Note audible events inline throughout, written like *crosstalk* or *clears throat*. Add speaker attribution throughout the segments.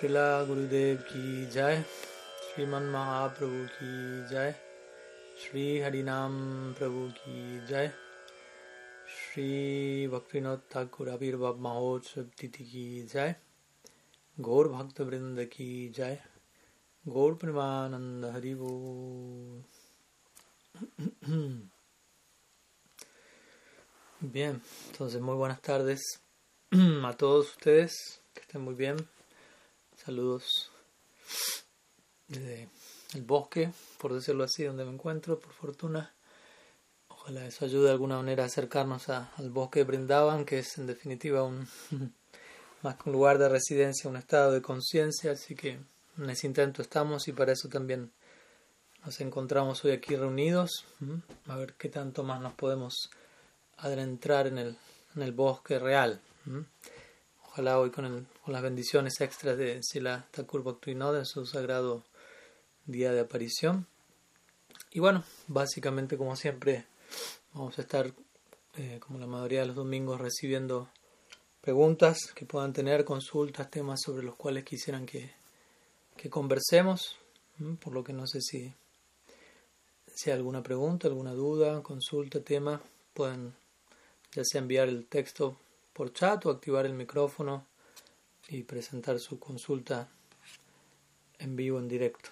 Speaker 1: Srila Gurudev ki jai, Sriman Mahaprabhu ki jai, Sri Harinam Prabhu ki jai, Sri Bhaktivinoda Thakur Abhirbhav Mahotsav Titi ki jai, Gaur Bhakta Vrinda ki jai, Gaur Primananda Haribo. Bien, entonces muy buenas tardes *clears throat* a todos ustedes, que estén muy bien. Saludos. Desde el bosque, por decirlo así, donde me encuentro, por fortuna. Ojalá eso ayude de alguna manera a acercarnos al bosque de Brindavan, que es en definitiva un *laughs* más que un lugar de residencia, un estado de conciencia, así que en ese intento estamos y para eso también nos encontramos hoy aquí reunidos, a ver qué tanto más nos podemos adentrar en el, en el bosque real. Ojalá hoy con, el, con, las bendiciones extras de Sila Thakur Bhaktivinoda en su sagrado día de aparición. Y bueno, básicamente como siempre vamos a estar, eh, como la mayoría de los domingos, recibiendo preguntas que puedan tener, consultas, temas sobre los cuales quisieran que, que conversemos, por lo que no sé si, si hay alguna pregunta, alguna duda, consulta, tema, pueden ya sea enviar el texto por chat o activar el micrófono y presentar su consulta en vivo, en directo.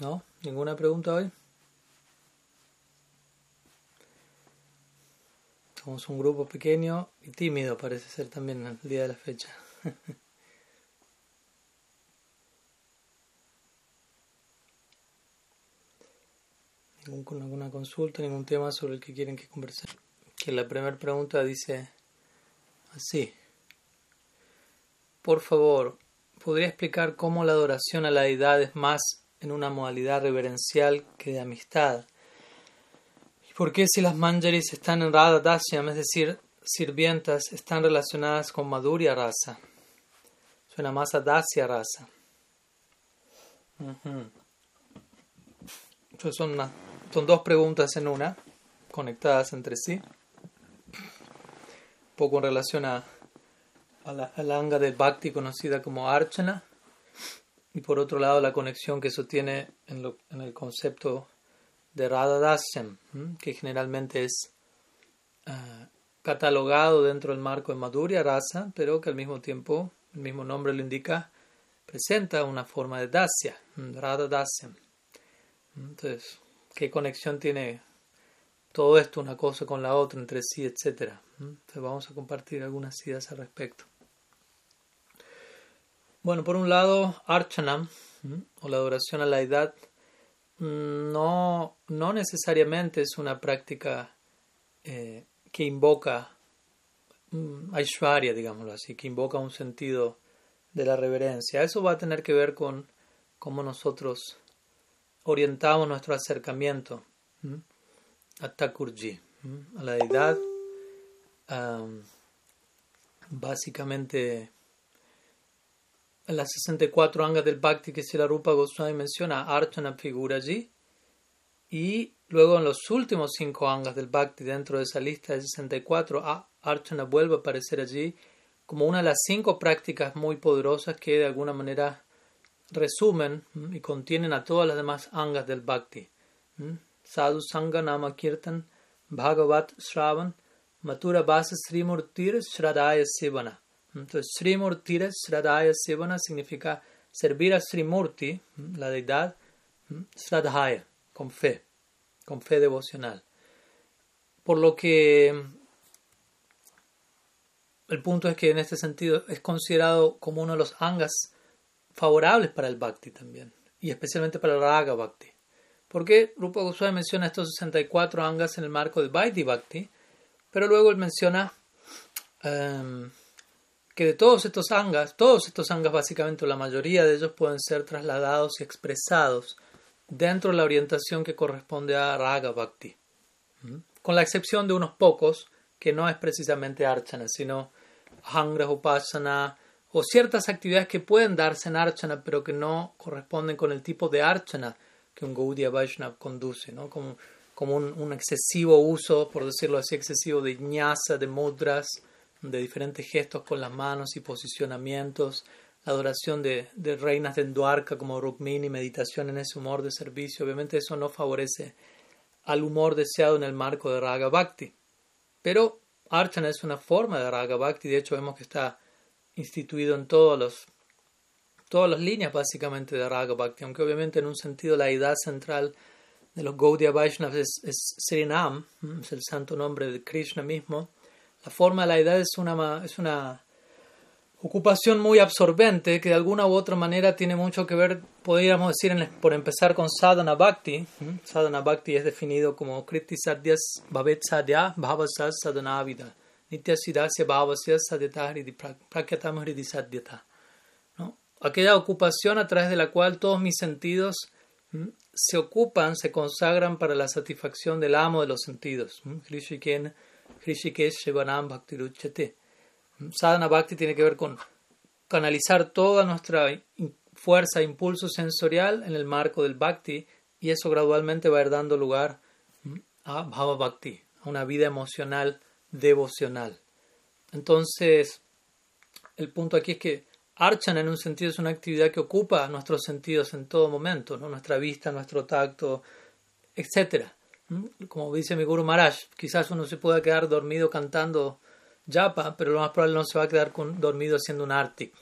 Speaker 1: ¿No? ¿Ninguna pregunta hoy? Somos un grupo pequeño y tímido, parece ser también el día de la fecha. *laughs* ¿Ningún, ¿Alguna consulta, ningún tema sobre el que quieren que conversemos? Que la primera pregunta dice así. Por favor, ¿podría explicar cómo la adoración a la deidad es más en una modalidad reverencial que de amistad. ¿Y por qué si las manjaris están en Radha Dasyam, es decir, sirvientas, están relacionadas con Madhurya Rasa? Suena más a Dasya Rasa. Entonces son, son dos preguntas en una, conectadas entre sí. Un poco en relación a, a la, a la anga del Bhakti conocida como Archana y por otro lado la conexión que eso tiene en, lo, en el concepto de Radha Dasyam, que generalmente es uh, catalogado dentro del marco de Madhurya Rasa, pero que al mismo tiempo, el mismo nombre lo indica, presenta una forma de Dasya, Radha Dasyam. Entonces, ¿qué conexión tiene todo esto una cosa con la otra, entre sí, etcétera? Entonces vamos a compartir algunas ideas al respecto. Bueno, por un lado, Archanam, o la adoración a la edad, no, no necesariamente es una práctica eh, que invoca um, Aishwarya, digámoslo así, que invoca un sentido de la reverencia. Eso va a tener que ver con cómo nosotros orientamos nuestro acercamiento a Thakurji, a la deidad. básicamente en las 64 angas del Bhakti que la Rupa Goswami menciona, Archana figura allí. Y luego en los últimos cinco angas del Bhakti, dentro de esa lista de 64, Archana vuelve a aparecer allí como una de las cinco prácticas muy poderosas que de alguna manera resumen y contienen a todas las demás angas del Bhakti. Sadhu Sangha Nama Kirtan, Bhagavat Shravan, Matura Basa Srimurtir Shradaya Sivana. Entonces, Srimurti Sradhaya Sevana significa servir a Srimurti, la deidad, Sradhaya, con fe, con fe devocional. Por lo que el punto es que en este sentido es considerado como uno de los angas favorables para el bhakti también, y especialmente para el raga bhakti. Porque Rupa Goswami menciona estos 64 angas en el marco del Vaidhi Bhakti, pero luego él menciona um, que de todos estos angas, todos estos angas básicamente, la mayoría de ellos pueden ser trasladados y expresados dentro de la orientación que corresponde a Raga Bhakti, con la excepción de unos pocos, que no es precisamente Archana, sino Hangra Upasana, o ciertas actividades que pueden darse en Archana, pero que no corresponden con el tipo de Archana que un Gaudiya Vaishnava conduce, ¿no? como, como un, excesivo uso, por decirlo así, excesivo de ñasa, de mudras, de diferentes gestos con las manos y posicionamientos, adoración de, reinas de Dwarka como Rukmini, meditación en ese humor de servicio. Obviamente eso no favorece al humor deseado en el marco de Raga Bhakti. Pero Archana es una forma de Raga Bhakti, de hecho vemos que está instituido en todos los, todas las líneas básicamente de Raga Bhakti, aunque obviamente en un sentido la idea central de los Gaudiya Vaishnavas es, es Srinam, es el santo nombre de Krishna mismo. La forma de la idea es una, es una ocupación muy absorbente que de alguna u otra manera tiene mucho que ver, podríamos decir, por empezar con sadhana bhakti. Sadhana bhakti es definido como kriti sadhyas bhavet sadhya bhavasas sadhanavida nitya sidasya bhavasya sadyata prakyatam hridi sadyata. ¿no? Aquella ocupación a través de la cual todos mis sentidos se ocupan, se consagran para la satisfacción del amo de los sentidos. Hrishikesh Shivanam Bhakti Ruchate. Sadhana Bhakti tiene que ver con canalizar toda nuestra fuerza impulso sensorial en el marco del Bhakti y eso gradualmente va a ir dando lugar a Bhava Bhakti, a una vida emocional devocional. Entonces, el punto aquí es que Archana en un sentido es una actividad que ocupa nuestros sentidos en todo momento, nuestra vista, nuestro tacto, etc. Como dice mi Guru Maharaj, quizás uno se pueda quedar dormido cantando japa, pero lo más probable no se va a quedar dormido haciendo un arti,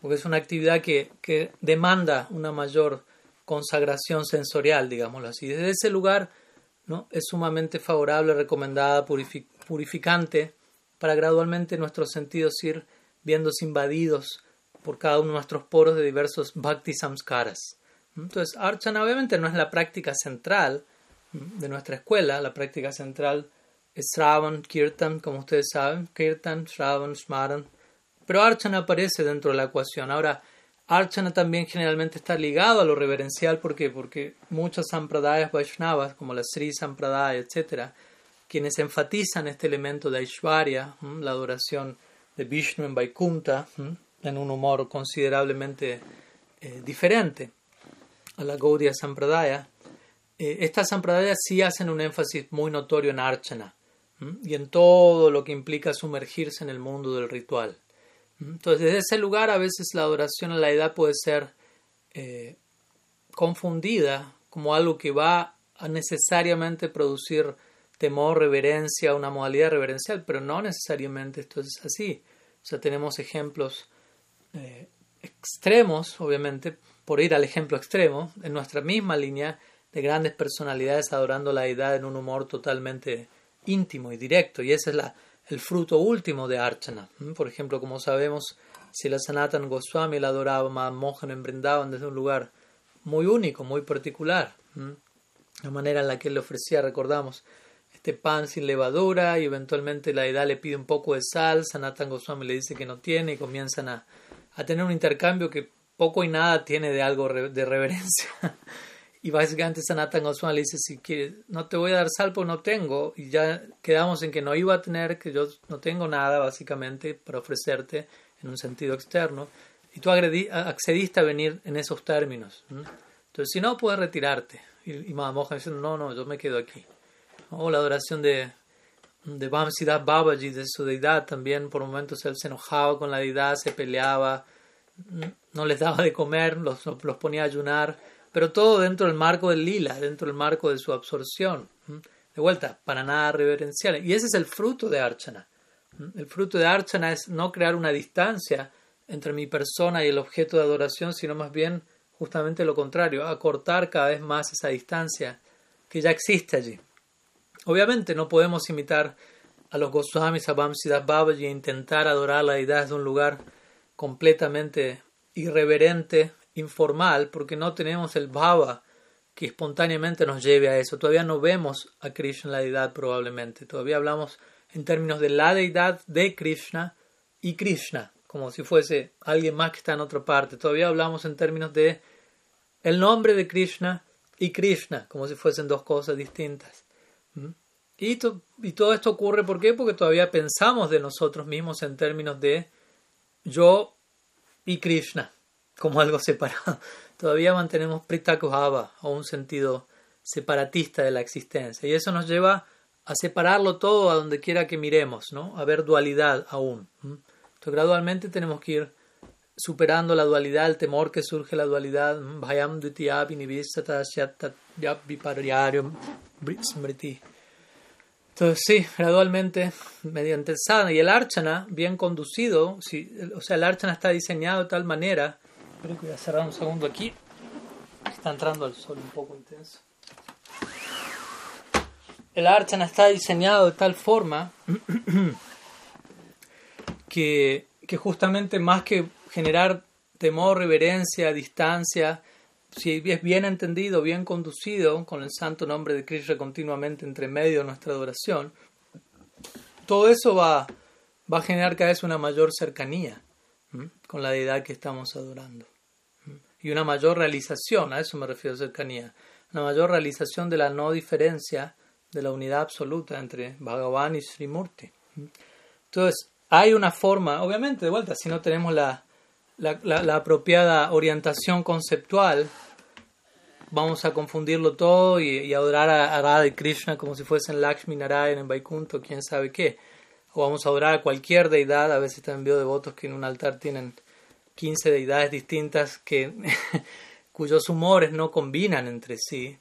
Speaker 1: porque es una actividad que, que demanda una mayor consagración sensorial, digámoslo así. Desde ese lugar ¿no? es sumamente favorable, recomendada, purificante, para gradualmente nuestros sentidos ir viéndose invadidos por cada uno de nuestros poros de diversos bhakti samskaras. Entonces, archana obviamente no es la práctica central de nuestra escuela, la práctica central es Shravan, Kirtan, como ustedes saben, Kirtan, Shravan, Smaran, pero Archana aparece dentro de la ecuación. Ahora, Archana también generalmente está ligado a lo reverencial, ¿por qué? Porque muchos sampradayas Vaishnavas, como la Sri Sampradaya, etc., quienes enfatizan este elemento de Aishwarya, la adoración de Vishnu en Vaikunta, en un humor considerablemente eh, diferente a la Gaudiya Sampradaya, eh, estas Sampradayas sí hacen un énfasis muy notorio en Archana y en todo lo que implica sumergirse en el mundo del ritual. Entonces, desde ese lugar a veces la adoración a la edad puede ser eh, confundida como algo que va a necesariamente producir temor, reverencia, una modalidad reverencial, pero no necesariamente esto es así. O sea, tenemos ejemplos eh, extremos, obviamente, por ir al ejemplo extremo, en nuestra misma línea de grandes personalidades adorando la edad en un humor totalmente íntimo y directo, y ese es la, el fruto último de Archana. Por ejemplo, como sabemos, si la Sanatan Goswami la adoraba a Mohan desde un lugar muy único, muy particular, la manera en la que él le ofrecía, recordamos, este pan sin levadura y eventualmente la edad le pide un poco de sal, Sanatan Goswami le dice que no tiene y comienzan a tener un intercambio que poco y nada tiene de algo de reverencia. *laughs* Y básicamente Sanatan Goswami le dice, si quieres, no te voy a dar sal porque no tengo. Y ya quedamos en que no iba a tener, que yo no tengo nada básicamente para ofrecerte en un sentido externo. Y tú accediste a venir en esos términos. Entonces, si no, puedes retirarte. Y, y Mahamohan dice, no, no, yo me quedo aquí. O la adoración de, de Bhamsiddhat Babaji, de su deidad, también por momentos él se enojaba con la deidad, se peleaba, no les daba de comer, los, los ponía a ayunar pero todo dentro del marco del lila, dentro del marco de su absorción. De vuelta, para nada reverencial. Y ese es el fruto de Archana. El fruto de Archana es no crear una distancia entre mi persona y el objeto de adoración, sino más bien justamente lo contrario, acortar cada vez más esa distancia que ya existe allí. Obviamente no podemos imitar a los Goswamis, a Bhamsiddhas Babaji e intentar adorar la deidad desde un lugar completamente irreverente informal porque no tenemos el bhava que espontáneamente nos lleve a eso. Todavía no vemos a Krishna la deidad probablemente. Todavía hablamos en términos de la deidad de Krishna y Krishna, como si fuese alguien más que está en otra parte. Todavía hablamos en términos de el nombre de Krishna y Krishna, como si fuesen dos cosas distintas. ¿Mm? Y, y todo esto ocurre, ¿por qué? Porque todavía pensamos de nosotros mismos en términos de yo y Krishna, como algo separado. *laughs* Todavía mantenemos Pritakuhava, o un sentido separatista de la existencia. Y eso nos lleva a separarlo todo a donde quiera que miremos, ¿no? A ver dualidad aún. Entonces, gradualmente tenemos que ir superando la dualidad, el temor que surge la dualidad. Entonces, sí, gradualmente, mediante el sadhana y el archana, bien conducido, si, o sea, el archana está diseñado de tal manera. Espero que voy a cerrar un segundo aquí. Está entrando el sol un poco intenso el archana está diseñado de tal forma *clears throat* que, que, justamente más que generar temor, reverencia, distancia, si es bien entendido, bien conducido, con el santo nombre de Krishna continuamente entre medio de nuestra adoración, todo eso va, va a generar cada vez una mayor cercanía con la deidad que estamos adorando. Y una mayor realización, a eso me refiero a cercanía, una mayor realización de la no diferencia de la unidad absoluta entre Bhagavan y Srimurti. Entonces, hay una forma, obviamente, de vuelta, si no tenemos la, la, apropiada orientación conceptual, vamos a confundirlo todo y, adorar a, Radha y Krishna como si fuesen Lakshmi Narayan en Vaikuntha, quién sabe qué. O vamos a adorar a cualquier deidad, a veces también veo devotos que en un altar tienen 15 deidades distintas que *laughs* cuyos humores no combinan entre sí.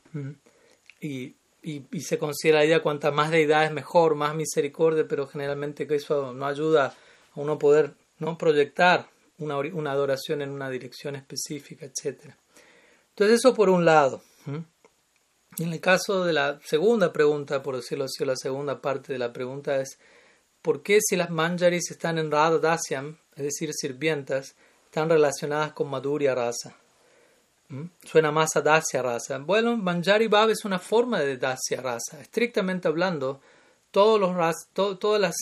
Speaker 1: Y y, se considera la idea cuanta más deidad es mejor, más misericordia, pero generalmente que eso no ayuda a uno poder no proyectar una, una adoración en una dirección específica, etc. Entonces eso por un lado. En el caso de la segunda pregunta, por decirlo así, la segunda parte de la pregunta es ¿por qué si las manjaris están en Radha Dasyam, es decir, sirvientas, están relacionadas con Madhurya Rasa? ¿Mm? Suena más a Dasya Rasa. Bueno, Manjari Bhav es una forma de Dasya Rasa. Estrictamente hablando, todas las,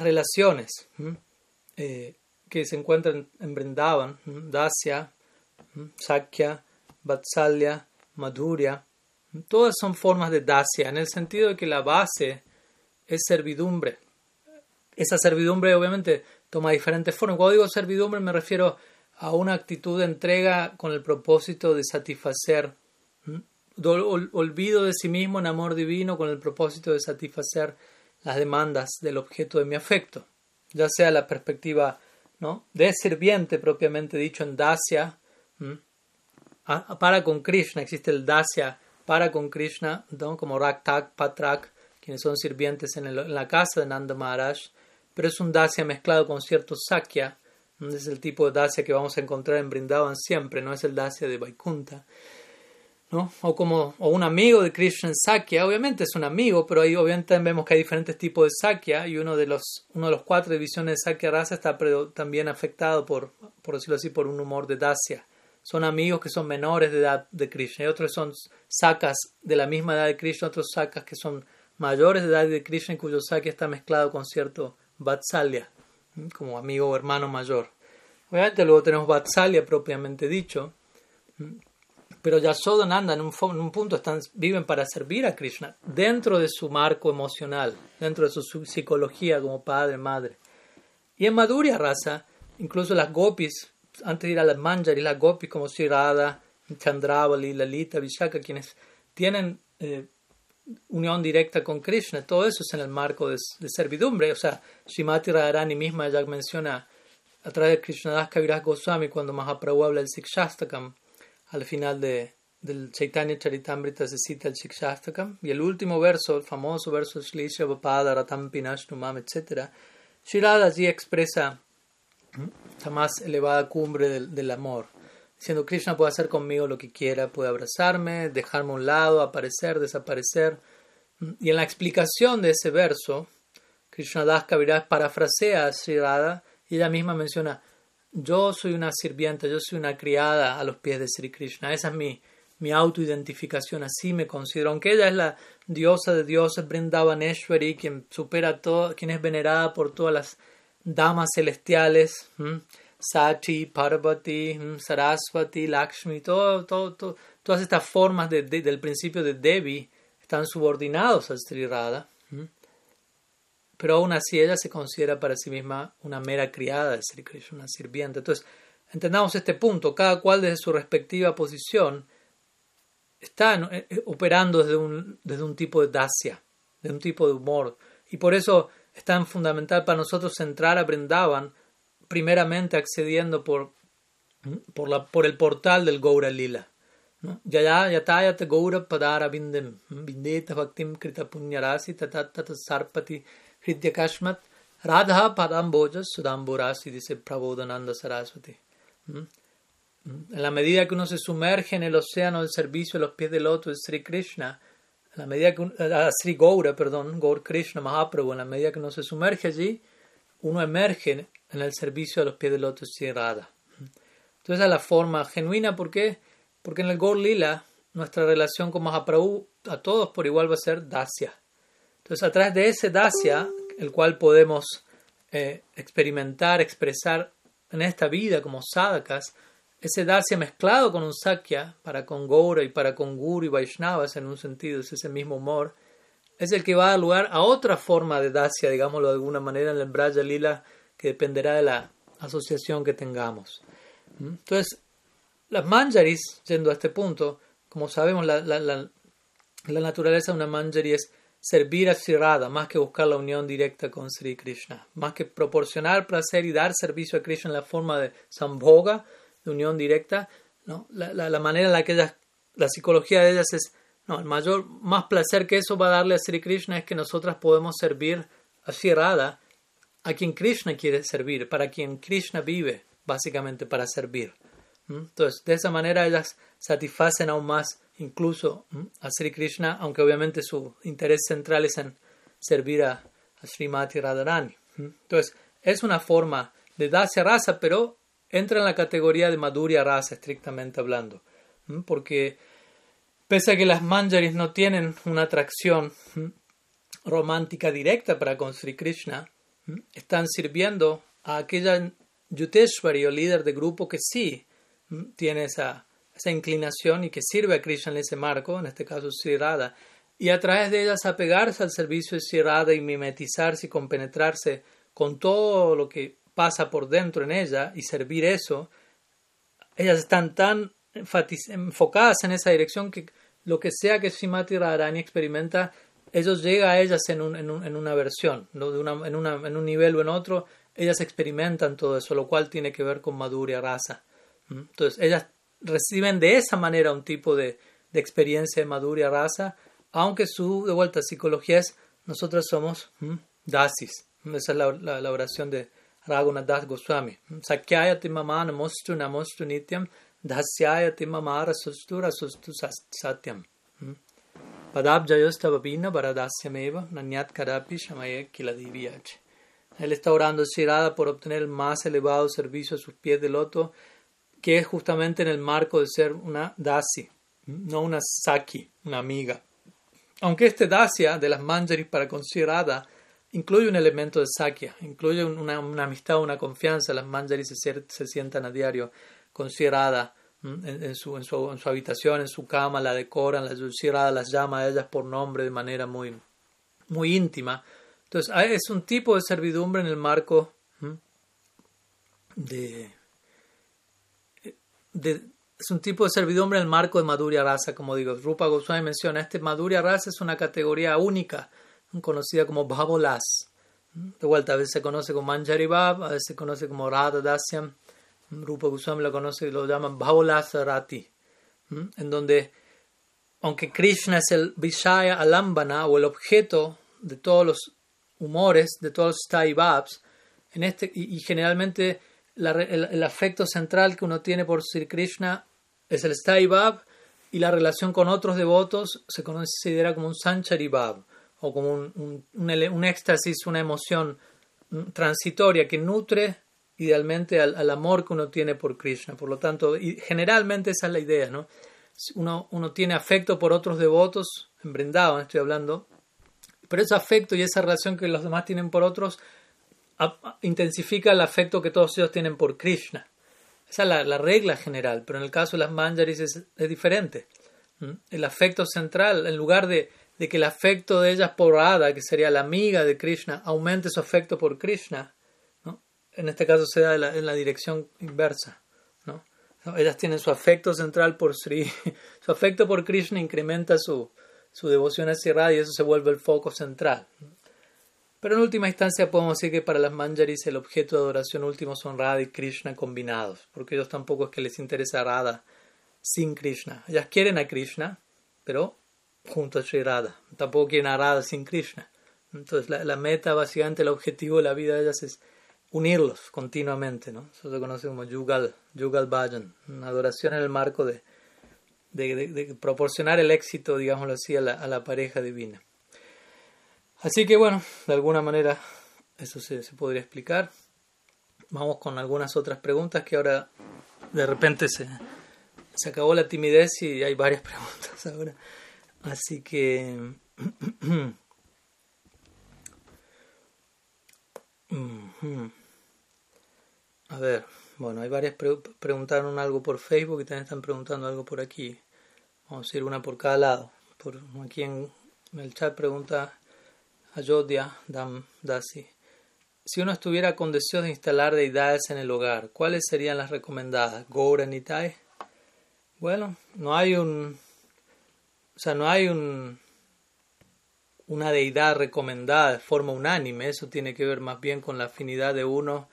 Speaker 1: relaciones eh, que se encuentran en Brindavan, Dasya, Sakya, Vatsalya, Madhurya, todas son formas de Dasya, en el sentido de que la base es servidumbre. Esa servidumbre obviamente toma diferentes formas. Cuando digo servidumbre me refiero a una actitud de entrega con el propósito de satisfacer, olvido de sí mismo en amor divino con el propósito de satisfacer las demandas del objeto de mi afecto, ya sea la perspectiva ¿no? de sirviente propiamente dicho en Dasya, para con Krishna, existe el Dasya para con Krishna, como Raktak, Patrak, quienes son sirvientes en, en, la casa de Nanda Maharaj, pero es un Dasya mezclado con cierto Sakya, es el tipo de Dacia que vamos a encontrar en Brindavan siempre, no es el Dacia de Vaikunta. ¿no? O como o un amigo de Krishna Sakya, obviamente es un amigo, pero ahí obviamente vemos que hay diferentes tipos de Sakya y uno de los, uno de los cuatro divisiones de Sakya raza está también afectado por, por decirlo así, por un humor de Dacia. Son amigos que son menores de edad de Krishna y otros son sakas de la misma edad de Krishna, otros sakas que son mayores de edad de Krishna y cuyo Sakya está mezclado con cierto Vatsalya como amigo o hermano mayor. Obviamente luego tenemos Vatsalya propiamente dicho, pero Yashodananda en un, en un punto están, viven para servir a Krishna dentro de su marco emocional, dentro de su, psicología como padre, madre. Y en Madhurya Rasa, incluso las gopis, antes de ir a las manjari, las gopis como Sri Radha, Chandravali, Lalita, Vishaka, quienes tienen eh, unión directa con Krishna, todo eso es en el marco de, servidumbre. O sea, Srimati Radharani misma ya menciona a través de Krishnadas Kaviraj Goswami cuando Mahaprabhu habla del Sikshastakam, al final de, del Chaitanya Charitamrita se cita el Sikshastakam, y el último verso, el famoso verso Shlisha Vapada Ratam Pinashnumam, etc. Shirada allí expresa la más elevada cumbre del amor Diciendo, Krishna puede hacer conmigo lo que quiera, puede abrazarme, dejarme a un lado, aparecer, desaparecer. Y en la explicación de ese verso, Krishna Das Kaviraj parafrasea a Sri Radha y ella misma menciona, yo soy una sirvienta, yo soy una criada a los pies de Sri Krishna. Esa es mi, mi autoidentificación, así me considero. Aunque ella es la diosa de dioses, Brindavaneshwari, quien supera todo, quien es venerada por todas las damas celestiales, Sachi, Parvati, Saraswati, Lakshmi, todo, todo, todas estas formas del principio de Devi están subordinados a Sri Radha. Pero aún así ella se considera para sí misma una mera criada de Sri Krishna, una sirviente. Entonces, entendamos este punto, cada cual desde su respectiva posición está eh, eh, operando desde un, desde un tipo de dacia, de un tipo de humor. Y por eso es tan fundamental para nosotros entrar a Brindavan, primeramente accediendo por, por, la, por el portal del Gaura Lila. Yaya yatayat Gaura Padara Bindem, Bindeta Bhaktim Krita Punyarasi Tatat Sarpati Hridya Kashmat Radha Padambojas Sudamborasi, dice Prabodhananda Saraswati. En la medida que uno se sumerge en el océano del servicio a los pies del loto de Sri Krishna, en la medida que uno, Sri Gaura, perdón, Gaur Krishna Mahaprabhu, en la medida que uno se sumerge allí, uno emerge en el servicio a los pies del de Sri Radha. Entonces, es la forma genuina, ¿por qué? Porque en el Gaur Lila, nuestra relación con Mahaprabhu a todos por igual va a ser Dasya. Entonces, a través de ese Dasya, el cual podemos eh, experimentar, expresar en esta vida como sadhakas, ese Dasya mezclado con un Sakya, para con Gaura y para con Guru y Vaishnavas en un sentido, es ese mismo humor, es el que va a dar lugar a otra forma de Dasya, digámoslo de alguna manera, en el Braya Lila, que dependerá de la asociación que tengamos. ¿Mm? Entonces, las manjaris, yendo a este punto, como sabemos, la, la, la, la naturaleza de una manjari es servir a Sri más que buscar la unión directa con Sri Krishna, más que proporcionar placer y dar servicio a Krishna en la forma de sambhoga, de unión directa, ¿no? la, la, manera en la que ellas, la psicología de ellas es, no, el mayor, más placer que eso va a darle a Sri Krishna es que nosotras podemos servir a Sri a quien Krishna quiere servir, para quien Krishna vive, básicamente para servir. Entonces, de esa manera ellas satisfacen aún más incluso a Sri Krishna, aunque obviamente su interés central es en servir a, a Srimati Radharani. Entonces, es una forma de Dasya Rasa, pero entra en la categoría de Madhurya Rasa, estrictamente hablando. Porque pese a que las manjaris no tienen una atracción romántica directa para con Sri Krishna, están sirviendo a aquella Yuteshwari o líder de grupo que sí tiene esa, esa inclinación y que sirve a Krishna en ese marco, en este caso Sri Radha, y a través de ellas apegarse al servicio de Sri Radha y mimetizarse y compenetrarse con todo lo que pasa por dentro en ella y servir eso, ellas están tan enfocadas en esa dirección que lo que sea que Srimati Radharani experimenta, ellos llega a ellas en, un, en, un, en una versión, en, una, en un nivel o en otro, ellas experimentan todo eso, lo cual tiene que ver con Madhurya Rasa. Entonces, ellas reciben de esa manera un tipo de, de experiencia de Madhurya Rasa, aunque su, de vuelta, psicología es, nosotros somos dasis. Esa es la, la, oración de Raghunath Goswami. Sakyayati mamana mostu mamara sustura sustu satyam. Padabjayostava baradasyameva nanyat kadapi shamaye kiladiviyach. Él está orando Shirada por obtener el más elevado servicio a sus pies de loto que es justamente en el marco de ser una dasi, no una saki, una amiga. Aunque este dasia de las manjaris para considerada incluye un elemento de sakya, incluye una, amistad, una confianza, las manjaris se sientan a diario considerada en, su, en, su, en, su, habitación, en su cama, la decoran, las Shirada las llama a ellas por nombre de manera muy, muy íntima. Entonces, es un tipo de servidumbre en el marco de, es un tipo de servidumbre en el marco de Madhurya Rasa, como digo. Rupa Goswami menciona, este Madhurya Rasa es una categoría única, conocida como Bhavolas. De vuelta, a veces se conoce como Manjari Bhav, a veces se conoce como Radha Dasyam. Rupa Goswami lo conoce y lo llaman Bhavolas Rati, en donde, aunque Krishna es el Vishaya Alambana o el objeto de todos los humores, de todos los Stai en este, y generalmente el, afecto central que uno tiene por Sri Krishna es el Bhav y la relación con otros devotos se considera como un Sanchari Bhav o como un, un, éxtasis, una emoción transitoria que nutre idealmente al, amor que uno tiene por Krishna. Por lo tanto, y generalmente esa es la idea, ¿no? Uno, uno tiene afecto por otros devotos, en Brindavan estoy hablando, pero ese afecto y esa relación que los demás tienen por otros intensifica el afecto que todos ellos tienen por Krishna. Esa es la, regla general, pero en el caso de las manjaris es, diferente. El afecto central, en lugar de, que el afecto de ellas por Radha, que sería la amiga de Krishna, aumente su afecto por Krishna, en este caso se da en la, dirección inversa. Ellas tienen su afecto central por Sri, *laughs* su afecto por Krishna incrementa su, su devoción hacia Radha y eso se vuelve el foco central. Pero en última instancia podemos decir que para las manjaris el objeto de adoración último son Radha y Krishna combinados, porque ellos tampoco es que les interesa Radha sin Krishna. Ellas quieren a Krishna, pero junto a Sri Radha. Tampoco quieren a Radha sin Krishna. Entonces la, meta, básicamente el objetivo de la vida de ellas es unirlos continuamente. ¿no? Eso se conoce como Yugal, Yugal Bhajan, una adoración en el marco de, proporcionar el éxito, digámoslo así, a la pareja divina. Así que bueno, de alguna manera eso se, podría explicar. Vamos con algunas otras preguntas que ahora de repente se, se acabó la timidez y hay varias *laughs* preguntas ahora. Así que... *clears throat* A ver, bueno, hay varias preguntaron algo por Facebook y también están preguntando algo por aquí. Vamos a ir una por cada lado. Por aquí en el chat pregunta Ayodhya Dam Dasi. Si uno estuviera con deseos de instalar deidades en el hogar, ¿cuáles serían las recomendadas? Gaura Nitai. Bueno, no hay un. O sea, no hay un. Una deidad recomendada de forma unánime. Eso tiene que ver más bien con la afinidad de uno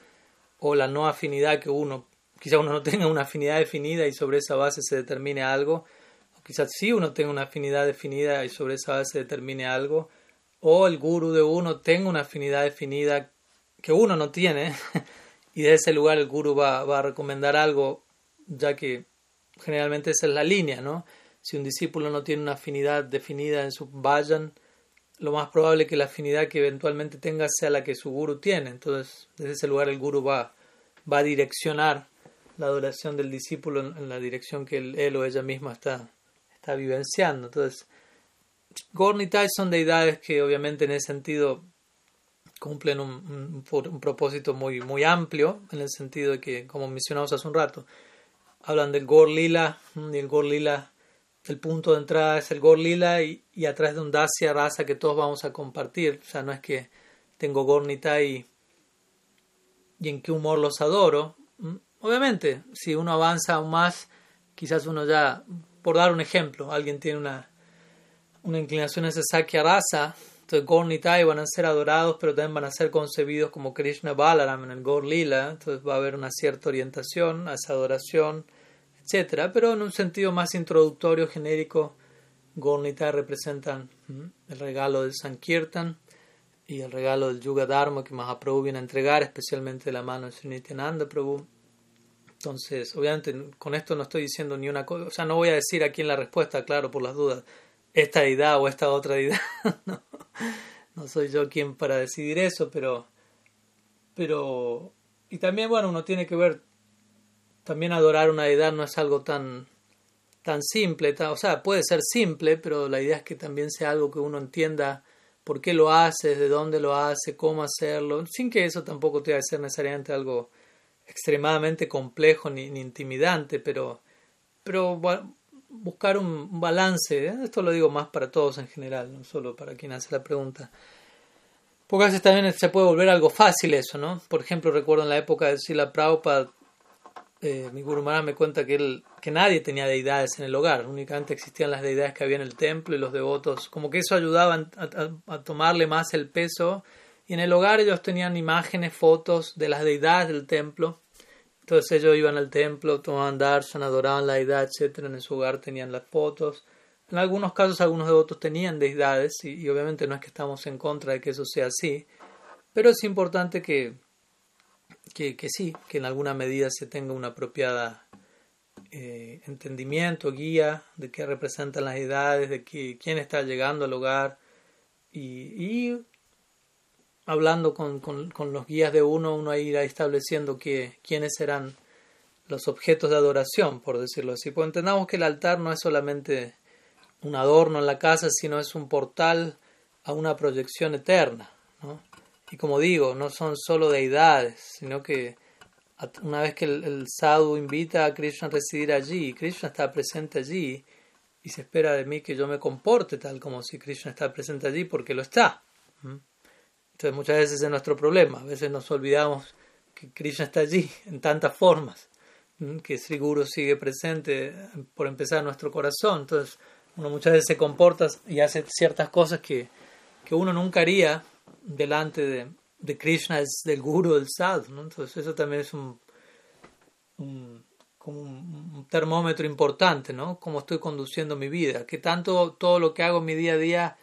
Speaker 1: o la no afinidad que uno. Quizá uno no tenga una afinidad definida y sobre esa base se determine algo. O quizás sí uno tenga una afinidad definida y sobre esa base se determine algo o el guru de uno tenga una afinidad definida que uno no tiene *laughs* y de ese lugar el guru va, a recomendar algo ya que generalmente esa es la línea, ¿no? Si un discípulo no tiene una afinidad definida en su vayan, lo más probable que la afinidad que eventualmente tenga sea la que su guru tiene. Entonces, desde ese lugar el guru va, va a direccionar la adoración del discípulo en, la dirección que él, o ella misma está, está vivenciando. Entonces, Gornitai son deidades que obviamente en ese sentido cumplen un, propósito muy, muy amplio, en el sentido de que, como mencionamos hace un rato, hablan del Gorlila y el Gorlila, el punto de entrada es el Gorlila y, y a través de un Dasya raza que todos vamos a compartir. O sea, no es que tengo Gornitai y, y en qué humor los adoro. Obviamente, si uno avanza aún más, quizás uno ya, por dar un ejemplo, alguien tiene una una inclinación a esa Sakya rasa. Entonces Gornitai van a ser adorados, pero también van a ser concebidos como Krishna Balaram en el Gor Lila. Entonces va a haber una cierta orientación a esa adoración, etc. Pero en un sentido más introductorio, genérico, Gornitai representan el regalo del Sankirtan y el regalo del Yuga Dharma que Mahaprabhu viene a entregar, especialmente de la mano de Sri Nityananda Prabhu. Entonces, obviamente, con esto no estoy diciendo ni una cosa, o sea, no voy a decir aquí en la respuesta, claro, por las dudas esta deidad o esta otra deidad. *laughs* no, soy yo quien para decidir eso, pero, pero, y también, bueno, uno tiene que ver, también adorar una deidad no es algo tan, tan simple, o sea, puede ser simple, pero la idea es que también sea algo que uno entienda por qué lo hace, de dónde lo hace, cómo hacerlo, sin que eso tampoco tenga que ser necesariamente algo extremadamente complejo ni, ni intimidante, pero, pero buscar un balance, ¿eh? esto lo digo más para todos en general, no solo para quien hace la pregunta. Porque a veces también se puede volver algo fácil eso, ¿no? Por ejemplo, recuerdo en la época de Sila Prabhupada, eh, mi Guru me cuenta que, él, que nadie tenía deidades en el hogar, únicamente existían las deidades que había en el templo y los devotos, como que eso ayudaba a tomarle más el peso. Y en el hogar ellos tenían imágenes, fotos de las deidades del templo entonces ellos iban al templo, tomaban darshan, adoraban la deidad, etc. En su hogar tenían las fotos. En algunos casos algunos devotos tenían deidades y, obviamente no es que estamos en contra de que eso sea así, pero es importante que, que, sí, que en alguna medida se tenga una apropiada eh, entendimiento, guía de qué representan las deidades, de quién está llegando al hogar y hablando con, con, los guías de uno, uno irá estableciendo que, quiénes serán los objetos de adoración, por decirlo así. Pues entendamos que el altar no es solamente un adorno en la casa, sino es un portal a una proyección eterna. ¿no? Y como digo, no son solo deidades, sino que una vez que el, el sadhu invita a Krishna a residir allí, Krishna está presente allí, y se espera de mí que yo me comporte tal como si Krishna está presente allí porque lo está. Entonces muchas veces es nuestro problema, a veces nos olvidamos que Krishna está allí *laughs* en tantas formas, que Sri Guru sigue presente por empezar nuestro corazón, entonces uno muchas veces se comporta y hace ciertas cosas que, que uno nunca haría delante de, Krishna, es del Guru, del Sadhu, entonces eso también es un, un termómetro importante, ¿no? Cómo estoy conduciendo mi vida, que tanto todo lo que hago en mi día a día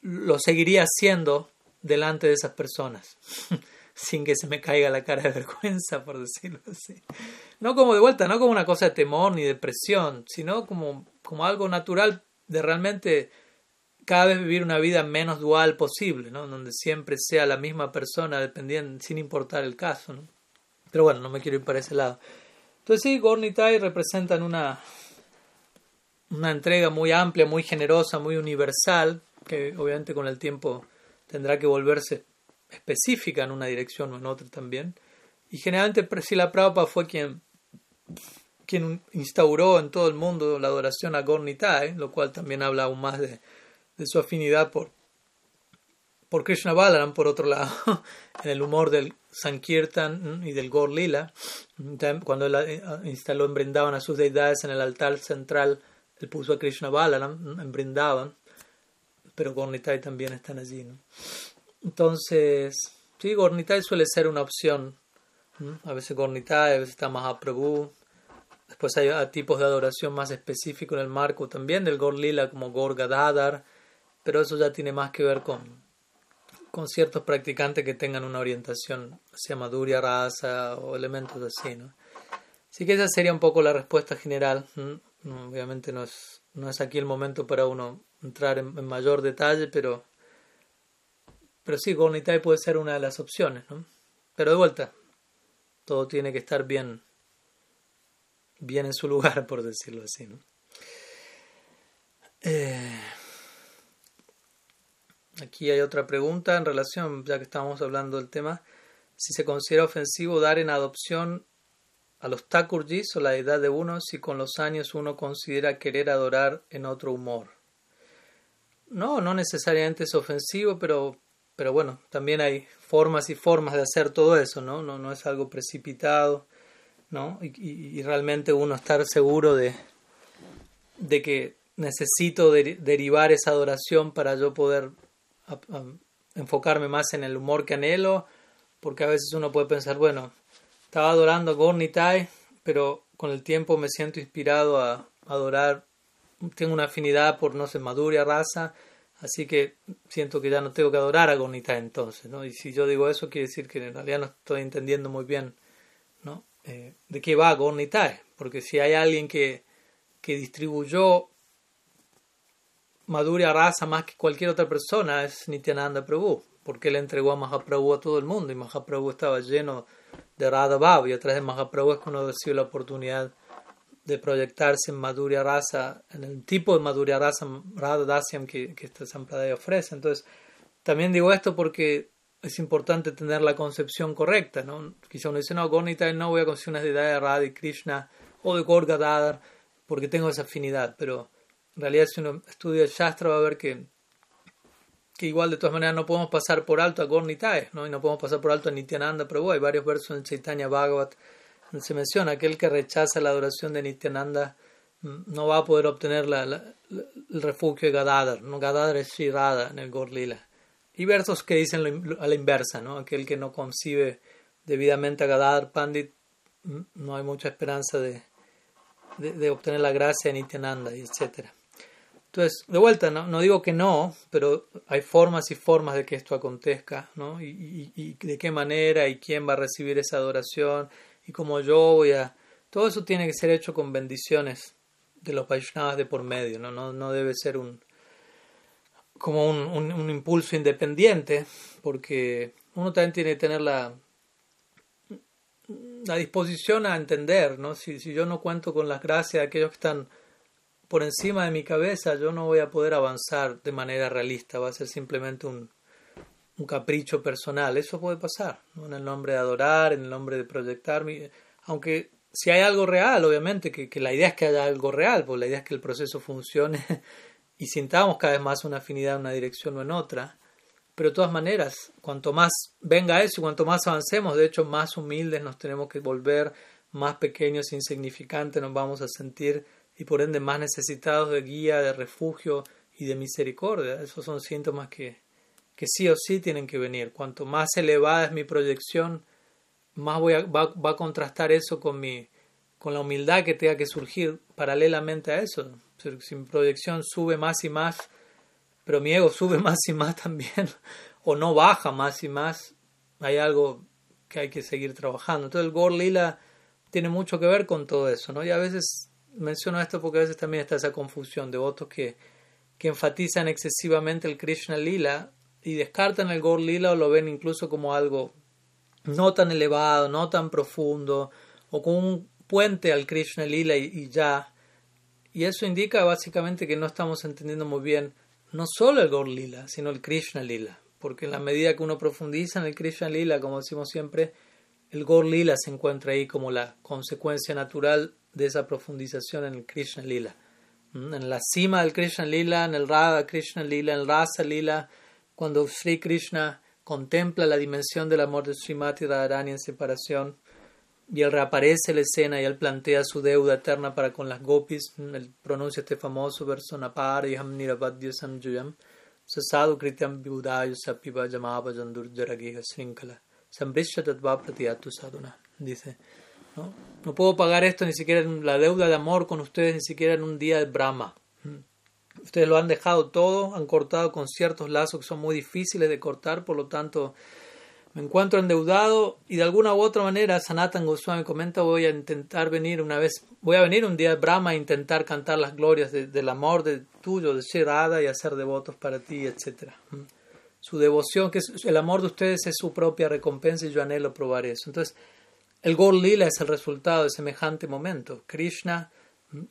Speaker 1: lo seguiría haciendo delante de esas personas, *laughs* sin que se me caiga la cara de vergüenza, por decirlo así. No como de vuelta, no como una cosa de temor ni de presión, sino como, como algo natural de realmente cada vez vivir una vida menos dual posible, ¿no? Donde siempre sea la misma persona, dependiendo, sin importar el caso, ¿no? Pero bueno, no me quiero ir para ese lado. Entonces sí, Gornitai representan una, una entrega muy amplia, muy generosa, muy universal, que obviamente con el tiempo tendrá que volverse específica en una dirección o en otra también. Y generalmente Priscila Prabhupada fue quien, quien instauró en todo el mundo la adoración a Gornitai, lo cual también habla aún más de, de su afinidad por, por Krishna Balaram, por otro lado, *laughs* en el humor del Sankirtan y del Gor Lila, cuando él eh, instaló en Brindavan a sus deidades en el altar central, él puso a Krishna Balaram en Brindavan, pero Gornitai también están allí. Entonces, sí, Gornitai suele ser una opción. A veces Gornitai, a veces está Mahaprabhu. Después hay tipos de adoración más específicos en el marco también del Gor Lila, como Gor Gadadar, pero eso ya tiene más que ver con, con ciertos practicantes que tengan una orientación hacia maduria, raza o elementos así, ¿no? Así que esa sería un poco la respuesta general. Obviamente no es, no es aquí el momento para uno entrar en, mayor detalle, pero, pero sí, Gornitai puede ser una de las opciones, ¿no? Pero de vuelta, todo tiene que estar bien, bien en su lugar, *laughs* por decirlo así, ¿no? Eh, Aquí hay otra pregunta en relación, ya que estamos hablando del tema, si se considera ofensivo dar en adopción a los Takurjis o la edad de uno si con los años uno considera querer adorar en otro humor. No, no necesariamente es ofensivo, pero, pero bueno, también hay formas y formas de hacer todo eso, ¿no? No, no es algo precipitado, ¿no? Y, realmente uno estar seguro de, de que necesito derivar esa adoración para yo poder enfocarme más en el humor que anhelo, porque a veces uno puede pensar, bueno, estaba adorando a Gornitai, pero con el tiempo me siento inspirado a adorar, tengo una afinidad por, no sé, Maduria, raza, así que siento que ya no tengo que adorar a Gornitai entonces, ¿no? Y si yo digo eso, quiere decir que en realidad no estoy entendiendo muy bien, ¿no? Eh, de qué va Gornitai, porque si hay alguien que, que distribuyó Madhurya Rasa más que cualquier otra persona es Nityananda Prabhu, porque él entregó a Mahaprabhu a todo el mundo y Mahaprabhu estaba lleno de Radha Bhav y a través de Mahaprabhu es cuando recibió la oportunidad de proyectarse en Madhurya Rasa, en el tipo de Madhurya Rasa, Radha Dasyam que, que esta Sampradaya ofrece. Entonces, también digo esto porque es importante tener la concepción correcta, ¿no? Quizá uno dice, no, Gornita no voy a considerar una deidad de Radha y Krishna o de Gorgadadar porque tengo esa afinidad, pero en realidad si uno estudia el Shastra va a ver que, que igual de todas maneras no podemos pasar por alto a Gornitai, ¿no? y no podemos pasar por alto a Nityananda Prabhu. Hay varios versos en Chaitanya Bhagavat donde se menciona aquel que rechaza la adoración de Nityananda mm, no va a poder obtener la, el refugio de Gadadhar. ¿no? Gadadhar es Shirada en el Gorlila. Y versos que dicen a la inversa, ¿no? aquel que no concibe debidamente a Gadadhar Pandit, mm, no hay mucha esperanza de, de, de obtener la gracia de Nityananda, etc. Entonces, de vuelta, no, no digo que no, pero hay formas y formas de que esto acontezca, ¿no? Y, y, de qué manera y quién va a recibir esa adoración y cómo yo voy a... Todo eso tiene que ser hecho con bendiciones de los Vaishnavas de por medio, ¿no? No, no debe ser un como un, un, un, impulso independiente, porque uno también tiene que tener la, la disposición a entender, ¿no? Si, si yo no cuento con las gracias de aquellos que están por encima de mi cabeza, yo no voy a poder avanzar de manera realista, va a ser simplemente un, un capricho personal. Eso puede pasar, en el nombre de adorar, en el nombre de proyectar. Aunque si hay algo real, obviamente, que, la idea es que haya algo real, pues la idea es que el proceso funcione *laughs* y sintamos cada vez más una afinidad en una dirección o en otra. Pero de todas maneras, cuanto más venga eso, cuanto más avancemos, de hecho, más humildes nos tenemos que volver, más pequeños e insignificantes nos vamos a sentir y por ende más necesitados de guía, de refugio y de misericordia. Esos son síntomas que, que sí o sí tienen que venir. Cuanto más elevada es mi proyección, más voy va, va, a contrastar eso con, mi, con la humildad que tenga que surgir paralelamente a eso. Si mi proyección sube más y más, pero mi ego *laughs* sube más y más también, *laughs* o no baja más y más, hay algo que hay que seguir trabajando. Entonces el Gor Lila tiene mucho que ver con todo eso, ¿no? Y a veces menciono esto porque a veces también está esa confusión de votos que, que enfatizan excesivamente el Krishna Lila y descartan el Gor Lila o lo ven incluso como algo no tan elevado, no tan profundo, o como un puente al Krishna Lila y, ya. Y eso indica básicamente que no estamos entendiendo muy bien no solo el Gaur Lila, sino el Krishna Lila. Porque en la medida que uno profundiza en el Krishna Lila, como decimos siempre, el Gaur Lila se encuentra ahí como la consecuencia natural de esa profundización en el Krishna Lila. ¿Mm? En la cima del Krishna Lila, en el Radha Krishna Lila, en el Rasa Lila, cuando Sri Krishna contempla la dimensión del amor de Srimati Radharani en separación y él reaparece la escena y él plantea su deuda eterna para con las gopis, él pronuncia este famoso verso Napariham Nirabadya Samjuyam Sasadu Krityam Vibudayu Sapiva Jamava Jandur Jaragiha Srinkala Sambrisha Tatva Pratiyatu Saduna dice ¿no? puedo pagar esto ni siquiera en la deuda de amor con ustedes ni siquiera en un día de Brahma Ustedes lo han dejado todo, han cortado con ciertos lazos que son muy difíciles de cortar, por lo tanto me encuentro endeudado y de alguna u otra manera Sanatan Goswami comenta voy a intentar venir una vez, voy a venir un día a Brahma a intentar cantar las glorias del amor de tuyo, de Shirada y hacer devotos para ti, etc. Su devoción, que es, el amor de ustedes es su propia recompensa y yo anhelo probar eso. Entonces, el Gol Lila es el resultado de semejante momento. Krishna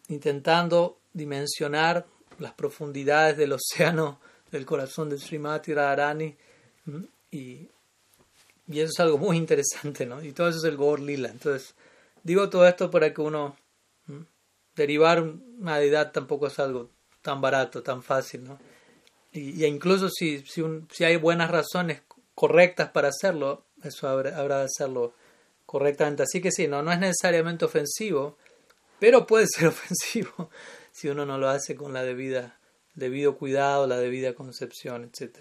Speaker 1: intentando dimensionar las profundidades del océano del corazón de Srimati Radharani y, y eso es algo muy interesante, ¿no? Y todo eso es el Gaur Lila. Entonces, digo todo esto para que uno derivar una deidad tampoco es algo tan barato, tan fácil, ¿no? Y, incluso si, si, hay buenas razones correctas para hacerlo, eso habrá de hacerlo correctamente. Así que sí, no, no es necesariamente ofensivo, pero puede ser *laughs* ofensivo si uno no lo hace con la debida, debido cuidado, la debida concepción, etc.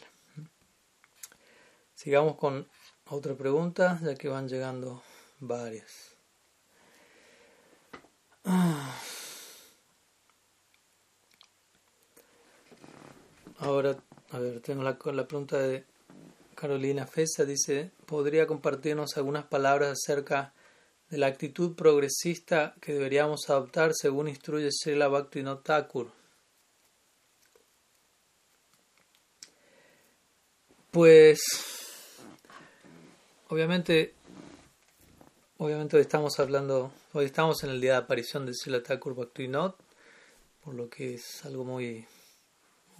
Speaker 1: Sigamos con otra pregunta, ya que van llegando varias. Ahora, a ver, tengo la, la pregunta de Carolina Fesa, dice, ¿podría compartirnos algunas palabras acerca de la actitud progresista que deberíamos adoptar según instruye Srila Bhaktivinoda Thakur. Pues obviamente obviamente hoy estamos hablando hoy estamos en el día de aparición de Srila Thakur Bhaktivinoda por lo que es algo muy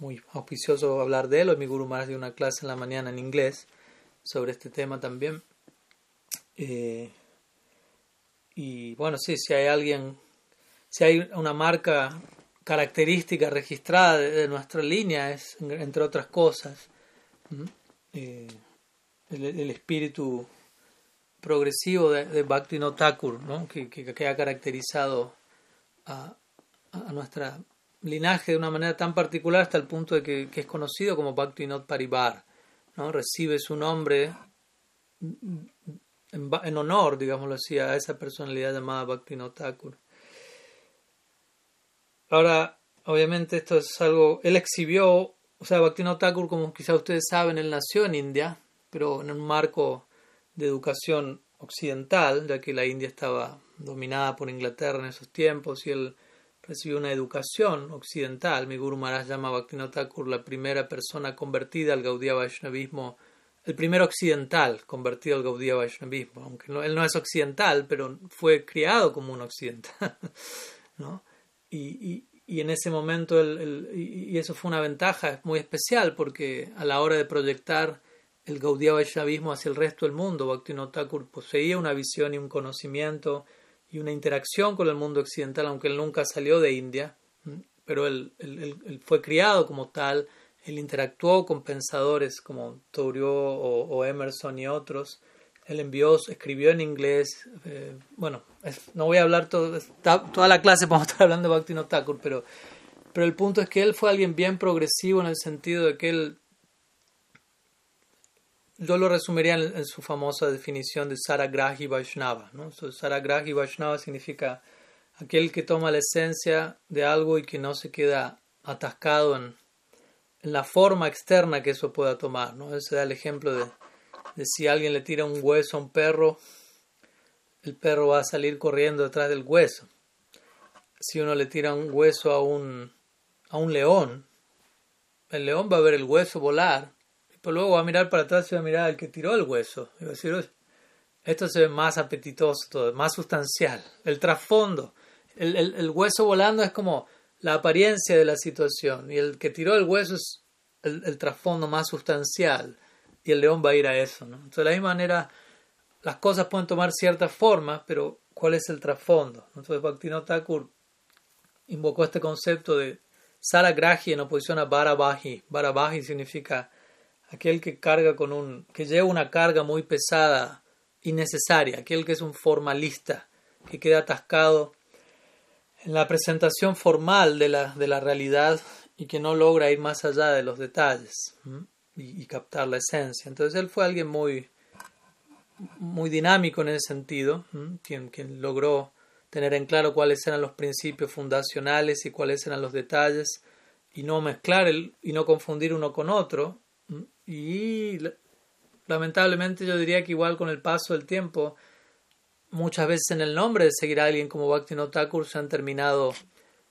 Speaker 1: muy auspicioso hablar de él. Hoy mi Guru Maharaj dio una clase en la mañana en inglés sobre este tema también. Eh, y bueno, sí, si hay alguien, si hay una marca característica registrada de, nuestra línea, es, entre otras cosas, eh, el, espíritu progresivo de, de Bhakti no Thakur, ¿no? que, que, ha caracterizado a, a, nuestra linaje de una manera tan particular hasta el punto de que, es conocido como Bhakti Not Paribar. ¿no? Recibe su nombre en, honor, digámoslo así, a esa personalidad llamada Bhaktivinoda Thakur. Ahora, obviamente esto es algo, él exhibió, o sea, Bhaktivinoda Thakur, como quizá ustedes saben, él nació en India, pero en un marco de educación occidental, ya que la India estaba dominada por Inglaterra en esos tiempos y él recibió una educación occidental. Mi Guru Maharaj llama Bhaktivinoda Thakur la primera persona convertida al Gaudiya Vaishnavismo el primer occidental convertido al Gaudiya Vaishnavismo, aunque él no es occidental, pero fue criado como un occidental, *laughs* ¿no? Y, en ese momento, y eso fue una ventaja muy especial porque a la hora de proyectar el Gaudiya Vaishnavismo hacia el resto del mundo. Bhaktivinoda Thakur poseía una visión y un conocimiento y una interacción con el mundo occidental, aunque él nunca salió de India, pero él, fue criado como tal, él interactuó con pensadores como Thoreau o, Emerson y otros, él envió, escribió en inglés, eh, bueno, no voy a hablar todo, toda la clase, a *laughs* estar hablando de Bhaktivinoda Thakur, pero, pero el punto es que él fue alguien bien progresivo en el sentido de que él yo lo resumiría en, su famosa definición de Saragrahi Vaishnava. ¿no? Vaishnava significa aquel que toma la esencia de algo y que no se queda atascado en, la forma externa que eso pueda tomar. ¿no? Ese da el ejemplo de, de, si alguien le tira un hueso a un perro, el perro va a salir corriendo detrás del hueso. Si uno le tira un hueso a un, a un león, el león va a ver el hueso volar pero luego va a mirar para atrás y va a mirar al que tiró el hueso. Y va a decir, esto se ve más apetitoso, más sustancial. El trasfondo, el, el, hueso volando es como la apariencia de la situación y el que tiró el hueso es el, trasfondo más sustancial y el león va a ir a eso. ¿no? Entonces, de la misma manera, las cosas pueden tomar ciertas formas, pero ¿cuál es el trasfondo? Entonces, Bhaktivinoda Thakur invocó este concepto de Saragrahi en oposición a Barabahi. Barabahi significa aquel que carga con un, que lleva una carga muy pesada, innecesaria, aquel que es un formalista, que queda atascado en la presentación formal de la, de la realidad y que no logra ir más allá de los detalles y, captar la esencia. Entonces él fue alguien muy, muy dinámico en ese sentido, quien, quien logró tener en claro cuáles eran los principios fundacionales y cuáles eran los detalles y no mezclar el, y no confundir uno con otro y lamentablemente yo diría que igual con el paso del tiempo, muchas veces en el nombre de seguir a alguien como Bhaktivinoda Thakur se han terminado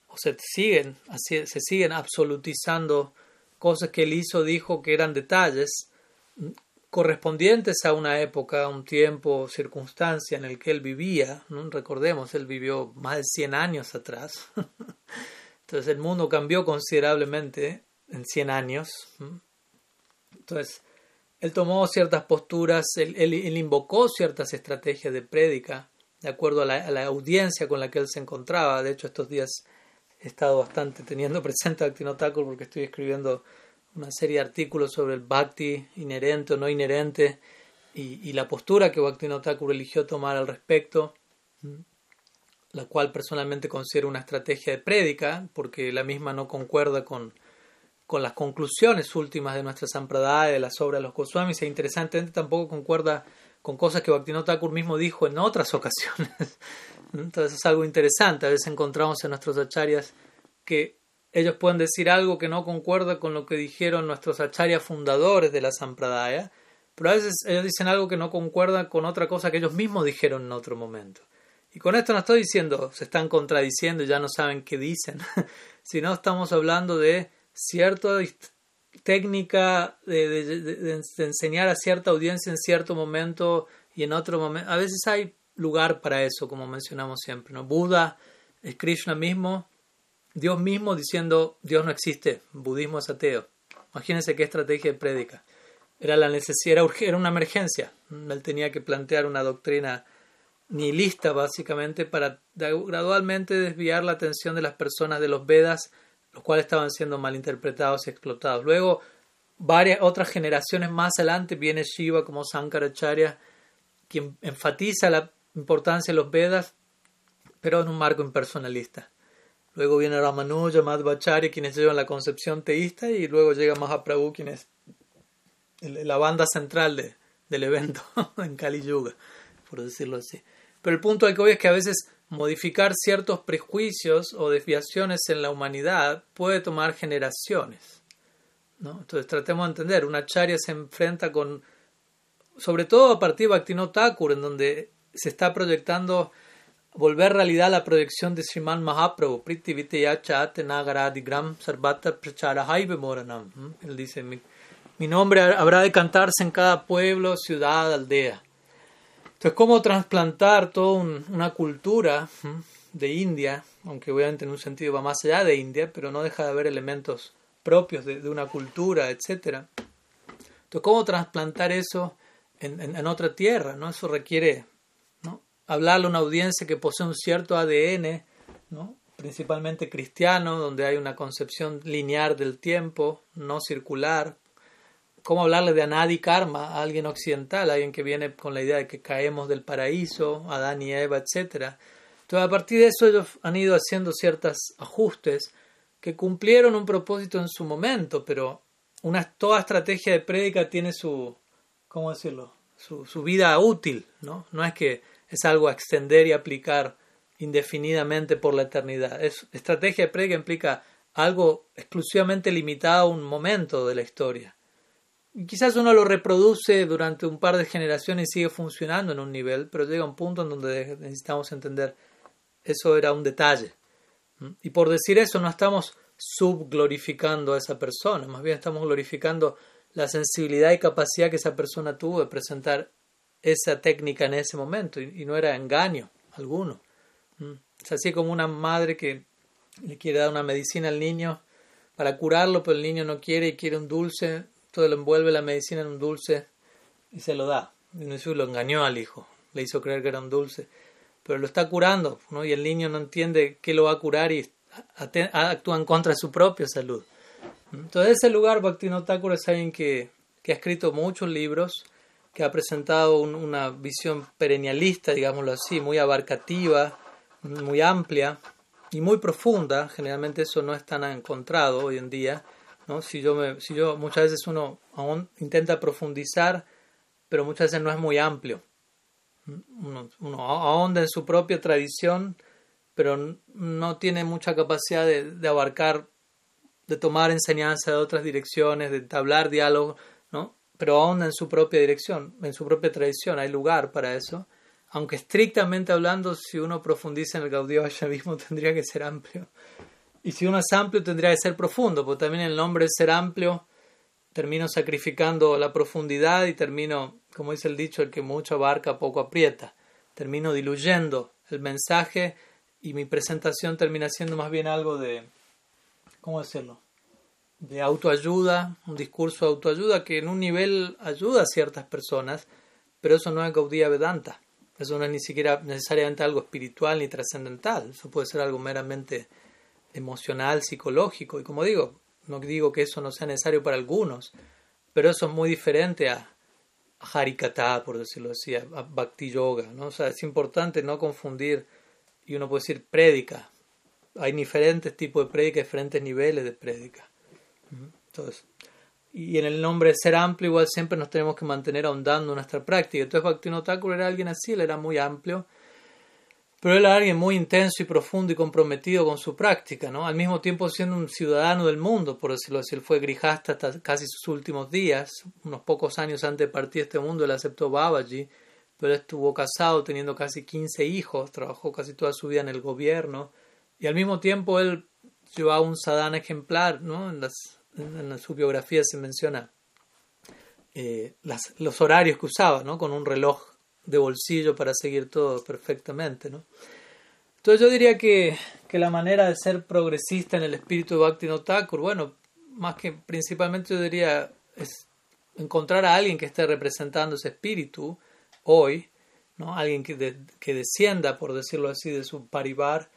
Speaker 1: o se siguen, así, se siguen absolutizando cosas que él hizo, dijo que eran detalles correspondientes a una época, a un tiempo, circunstancia en el que él vivía. ¿no? Recordemos, él vivió más de 100 años atrás. *laughs* Entonces el mundo cambió considerablemente en 100 años. Entonces, él tomó ciertas posturas, él, invocó ciertas estrategias de prédica de acuerdo a la, audiencia con la que él se encontraba. De hecho, estos días he estado bastante teniendo *laughs* presente a Thakur porque estoy escribiendo una serie de artículos sobre el bhakti inherente o no inherente y, la postura que Bhaktivinoda eligió tomar al respecto, la cual personalmente considero una estrategia de prédica porque la misma no concuerda con con las conclusiones últimas de nuestra sampradaya, de las obras de los Goswamis, e interesantemente tampoco concuerda con cosas que Bhaktivinoda Thakur mismo dijo en otras *laughs* ocasiones. Entonces es algo interesante. A veces encontramos en nuestros acharyas que ellos pueden decir algo que no concuerda con lo que dijeron nuestros acharyas fundadores de la sampradaya, pero a veces ellos dicen algo que no concuerda con otra cosa que ellos mismos dijeron en otro momento. Y con esto no estoy diciendo se están contradiciendo y ya no saben qué dicen, *laughs* sino estamos hablando de cierta técnica de, enseñar a cierta audiencia en cierto momento y en otro momento. A veces hay lugar para eso, como mencionamos siempre. ¿no? Buda es Krishna mismo, Dios mismo diciendo Dios no existe, budismo es ateo. Imagínense qué estrategia de prédica. Era la necesidad, era una emergencia. Él tenía que plantear una doctrina nihilista, básicamente, para gradualmente desviar la atención de las personas de los Vedas los cuales estaban siendo malinterpretados y explotados. Luego, varias otras generaciones más adelante viene Shiva como Sankaracharya, quien enfatiza la importancia de los Vedas, pero en un marco impersonalista. Luego viene Ramanuja, Madhvacharya, quienes llevan la concepción teísta, y luego llega Mahaprabhu, quien es la banda central del evento *laughs* en Kali Yuga, por decirlo así. Pero el punto al que voy es que a veces modificar ciertos prejuicios o desviaciones en la humanidad puede tomar generaciones. ¿no? Entonces tratemos de entender, una charya se enfrenta con, sobre todo a partir de Bhaktivinoda Thakur, en donde se está proyectando volver realidad la proyección de Sriman Mahaprabhu, Priti Nagaradigram Sarvata Moranam. Él dice, mi, mi nombre habrá de cantarse en cada pueblo, ciudad, aldea. Entonces, cómo trasplantar toda una cultura de India, aunque obviamente en un sentido va más allá de India, pero no deja de haber elementos propios de, una cultura, etc. Entonces, ¿cómo trasplantar eso en, otra tierra? ¿no? Eso requiere ¿no? a una audiencia que posee un cierto ADN, principalmente cristiano, donde hay una concepción lineal del tiempo, no circular. ¿Cómo hablarle de anadi karma a alguien occidental, a alguien que viene con la idea de que caemos del paraíso, Adán y Eva, etc.? Entonces, a partir de eso, ellos han ido haciendo ciertos ajustes que cumplieron un propósito en su momento, pero una, toda estrategia de prédica tiene su, ¿cómo decirlo? Su, vida útil, ¿no? No es que es algo a extender y aplicar indefinidamente por la eternidad. Es, estrategia de prédica implica algo exclusivamente limitado a un momento de la historia. Quizás uno lo reproduce durante un par de generaciones y sigue funcionando en un nivel, pero llega un punto en donde necesitamos entender eso era un detalle. Y por decir eso no estamos subglorificando a esa persona, más bien estamos glorificando la sensibilidad y capacidad que esa persona tuvo de presentar esa técnica en ese momento y, no era engaño alguno. Es así como una madre que le quiere dar una medicina al niño para curarlo, pero el niño no quiere y quiere un dulce, todo lo envuelve la medicina en un dulce y se lo da. Y lo engañó al hijo, le hizo creer que era un dulce, pero lo está curando, ¿no? y el niño no entiende qué lo va a curar y actúa en contra de su propia salud. Entonces, ese lugar, Bhaktivinoda es alguien que, que ha escrito muchos libros, que ha presentado una visión perennialista, digámoslo así, muy abarcativa, muy amplia y muy profunda. Generalmente eso no es tan encontrado hoy en día. ¿No? Si, yo me, si yo muchas veces uno intenta profundizar, pero muchas veces no es muy amplio. Uno, uno ahonda en su propia tradición, pero no tiene mucha capacidad de, de abarcar, de tomar enseñanza de otras direcciones, de entablar diálogo, ¿no? pero ahonda en su propia dirección, en su propia tradición. Hay lugar para eso aunque estrictamente hablando, si uno profundiza en el Gaudiya mismo *laughs* tendría que ser amplio. Y si uno es amplio, tendría que ser profundo, porque también el nombre es ser amplio, termino sacrificando la profundidad y termino, como dice el dicho, el que mucho abarca, poco aprieta. Termino diluyendo el mensaje y mi presentación termina siendo más bien algo de, ¿cómo decirlo? De autoayuda, un discurso de autoayuda que en un nivel ayuda a ciertas personas, pero eso no es Gaudiya Vedanta. Eso no es ni siquiera necesariamente algo espiritual ni trascendental. Eso puede ser algo meramente emocional, psicológico. Y como digo, no digo que eso no sea necesario para algunos, pero eso es muy diferente a, Harikata, por decirlo así, a, Bhakti Yoga. ¿no? O sea, es importante no confundir, y uno puede decir prédica. Hay diferentes tipos de prédica, diferentes niveles de prédica. Entonces, y en el nombre de ser amplio igual siempre nos tenemos que mantener ahondando nuestra práctica. Entonces Bhaktivinoda Thakur era alguien así, él era muy amplio, pero él era alguien muy intenso y profundo y comprometido con su práctica, ¿no? Al mismo tiempo siendo un ciudadano del mundo, por decirlo así, él fue grijasta hasta casi sus últimos días, unos pocos años antes de partir de este mundo, él aceptó Babaji, pero él estuvo casado teniendo casi 15 hijos, trabajó casi toda su vida en el gobierno, y al mismo tiempo él llevaba un sadhana ejemplar, ¿no? En las su biografía se menciona eh, los horarios que usaba, ¿no? Con un reloj de bolsillo para seguir todo perfectamente, ¿no? Entonces yo diría que, que la manera de ser progresista en el espíritu de Bhakti Thakur, bueno, más que principalmente yo diría es encontrar a alguien que esté representando ese espíritu hoy, ¿no? Alguien que, que descienda, por decirlo así, de su paribar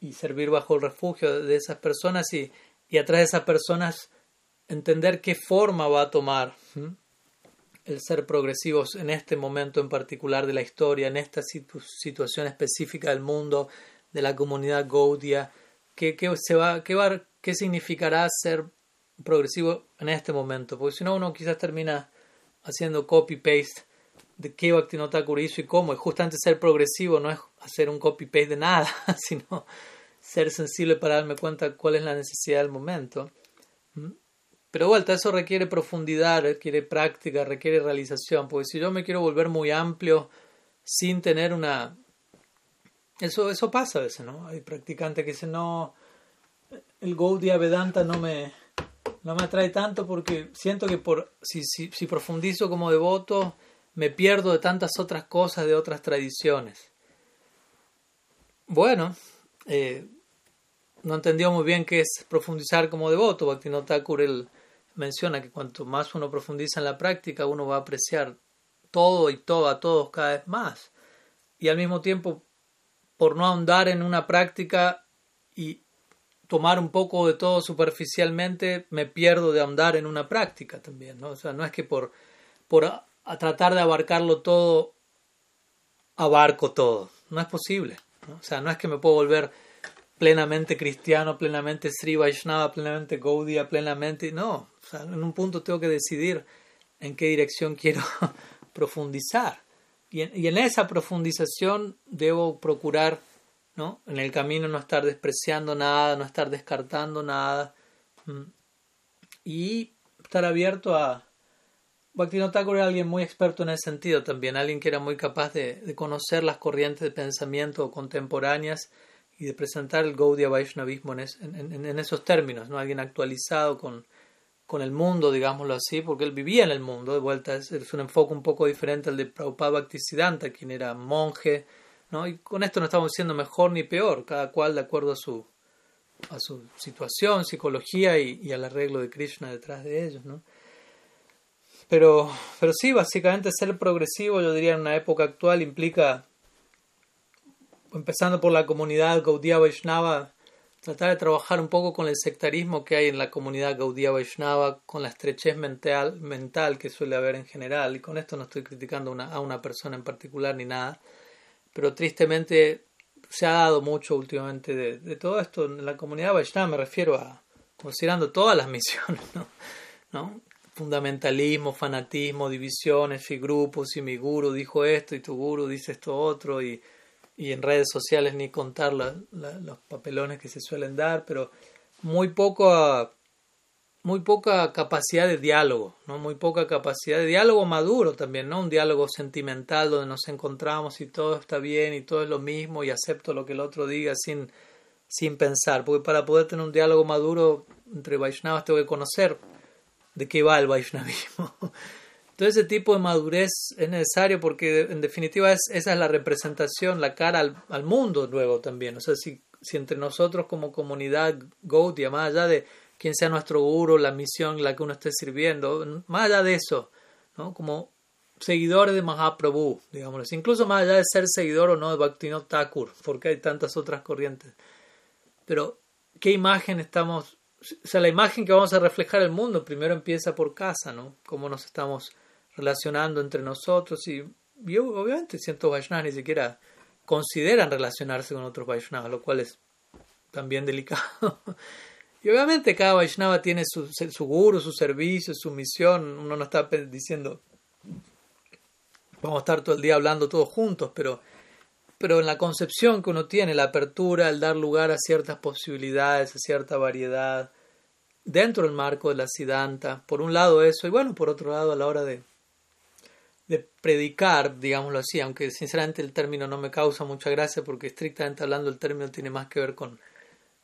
Speaker 1: y, servir bajo el refugio de esas personas y y atrás de esas personas entender qué forma va a tomar el ser progresivos en este momento en particular de la historia, en esta situación específica del mundo, de la comunidad Gaudia, qué, se va, qué, va, qué significará ser progresivo en este momento, porque si no uno quizás termina haciendo copy-paste de qué Bhaktivinoda hizo y cómo, y justamente ser progresivo no es hacer un copy-paste de nada, *laughs* sino ser sensible para darme cuenta cuál es la necesidad del momento. Pero vuelta, eso requiere profundidad, requiere práctica, requiere realización, porque si yo me quiero volver muy amplio sin tener una... Eso, eso pasa a veces, ¿no? Hay practicantes que dicen, no, el Gaudiya Vedanta no me, no me atrae tanto porque siento que por, si, si, profundizo como devoto me pierdo de tantas otras cosas, de otras tradiciones. Bueno, eh, no entendió muy bien qué es profundizar como devoto. Bhaktivinoda Thakur él menciona que cuanto más uno profundiza en la práctica, uno va a apreciar todo y todo a todos cada vez más. Y al mismo tiempo, por no ahondar en una práctica y tomar un poco de todo superficialmente, me pierdo de ahondar en una práctica también, ¿no? O sea, no es que por, por a, tratar de abarcarlo todo, abarco todo. No es posible. O sea, no es que me puedo volver plenamente cristiano, plenamente Sri Vaishnava, plenamente Gaudiya, plenamente... No, en un punto tengo que decidir en qué dirección *laughs* quiero profundizar. Y en, en esa profundización debo procurar ¿no? En el camino no estar despreciando nada, no estar descartando nada. Y estar abierto a... Bhaktivinoda Thakur era alguien muy experto en ese sentido también, alguien que era muy capaz de, conocer las corrientes de pensamiento contemporáneas y de presentar el Gaudiya Vaishnavismo en, en, esos términos, ¿no? alguien actualizado con, con el mundo, digámoslo así, porque él vivía en el mundo, de vuelta es, un enfoque un poco diferente al de Prabhupada Bhaktisiddhanta, quien era monje, ¿no? Y con esto no estamos diciendo mejor ni peor, cada cual de acuerdo a su, a su situación, psicología y, al arreglo de Krishna detrás de ellos. ¿no? Pero, pero sí, básicamente ser progresivo, yo diría en una época actual, implica, empezando por la comunidad Gaudiya Vaishnava, tratar de trabajar un poco con el sectarismo que hay en la comunidad Gaudiya Vaishnava, con la estrechez mental, mental que suele haber en general, y con esto no estoy criticando a una persona en particular ni nada, pero tristemente se ha dado mucho últimamente de, todo esto. En la comunidad Vaishnava, me refiero a considerando todas las *laughs* misiones, ¿no? Fundamentalismo, fanatismo, divisiones y grupos, y mi guru dijo esto y tu guru dice esto otro, y, y en redes sociales ni contar los papelones que se suelen dar, pero muy poco a, muy poca capacidad de diálogo, ¿no? Muy poca capacidad de diálogo maduro también, ¿no? Un diálogo sentimental donde nos encontramos y todo está bien y todo es lo mismo y acepto lo que el otro diga sin, sin pensar. Porque para poder tener un diálogo maduro entre Vaishnavas tengo que conocer de qué va el Vaishnavismo. *laughs* Entonces ese tipo de madurez es necesario porque en definitiva es, esa es la representación, la cara al, mundo luego también. O sea, si, entre nosotros como comunidad Gaudiya, más allá de quien sea nuestro guru, la misión, la que uno esté sirviendo, más allá de eso, ¿no? como seguidores de Mahaprabhu, digamos, incluso más allá de ser seguidor o no de Bhaktivinoda Thakur, porque hay tantas otras corrientes. Pero, ¿qué imagen estamos, o sea, la imagen que vamos a reflejar el mundo primero empieza por casa, ¿no? Cómo nos estamos relacionando entre nosotros y, obviamente cientos Vaishnavas ni siquiera consideran relacionarse con otros Vaishnavas, lo cual es también delicado. *laughs* Y obviamente cada Vaishnava tiene su, su guru, su servicio, su misión. Uno no está diciendo, vamos a estar todo el día hablando todos juntos, pero, pero en la concepción que uno tiene, la apertura, el dar lugar a ciertas posibilidades, a cierta variedad, dentro del marco de la Siddhanta, por un lado eso, y bueno, por otro lado a la hora de, de predicar, digámoslo así, aunque sinceramente el término no me causa mucha gracia porque estrictamente hablando el término tiene más que ver con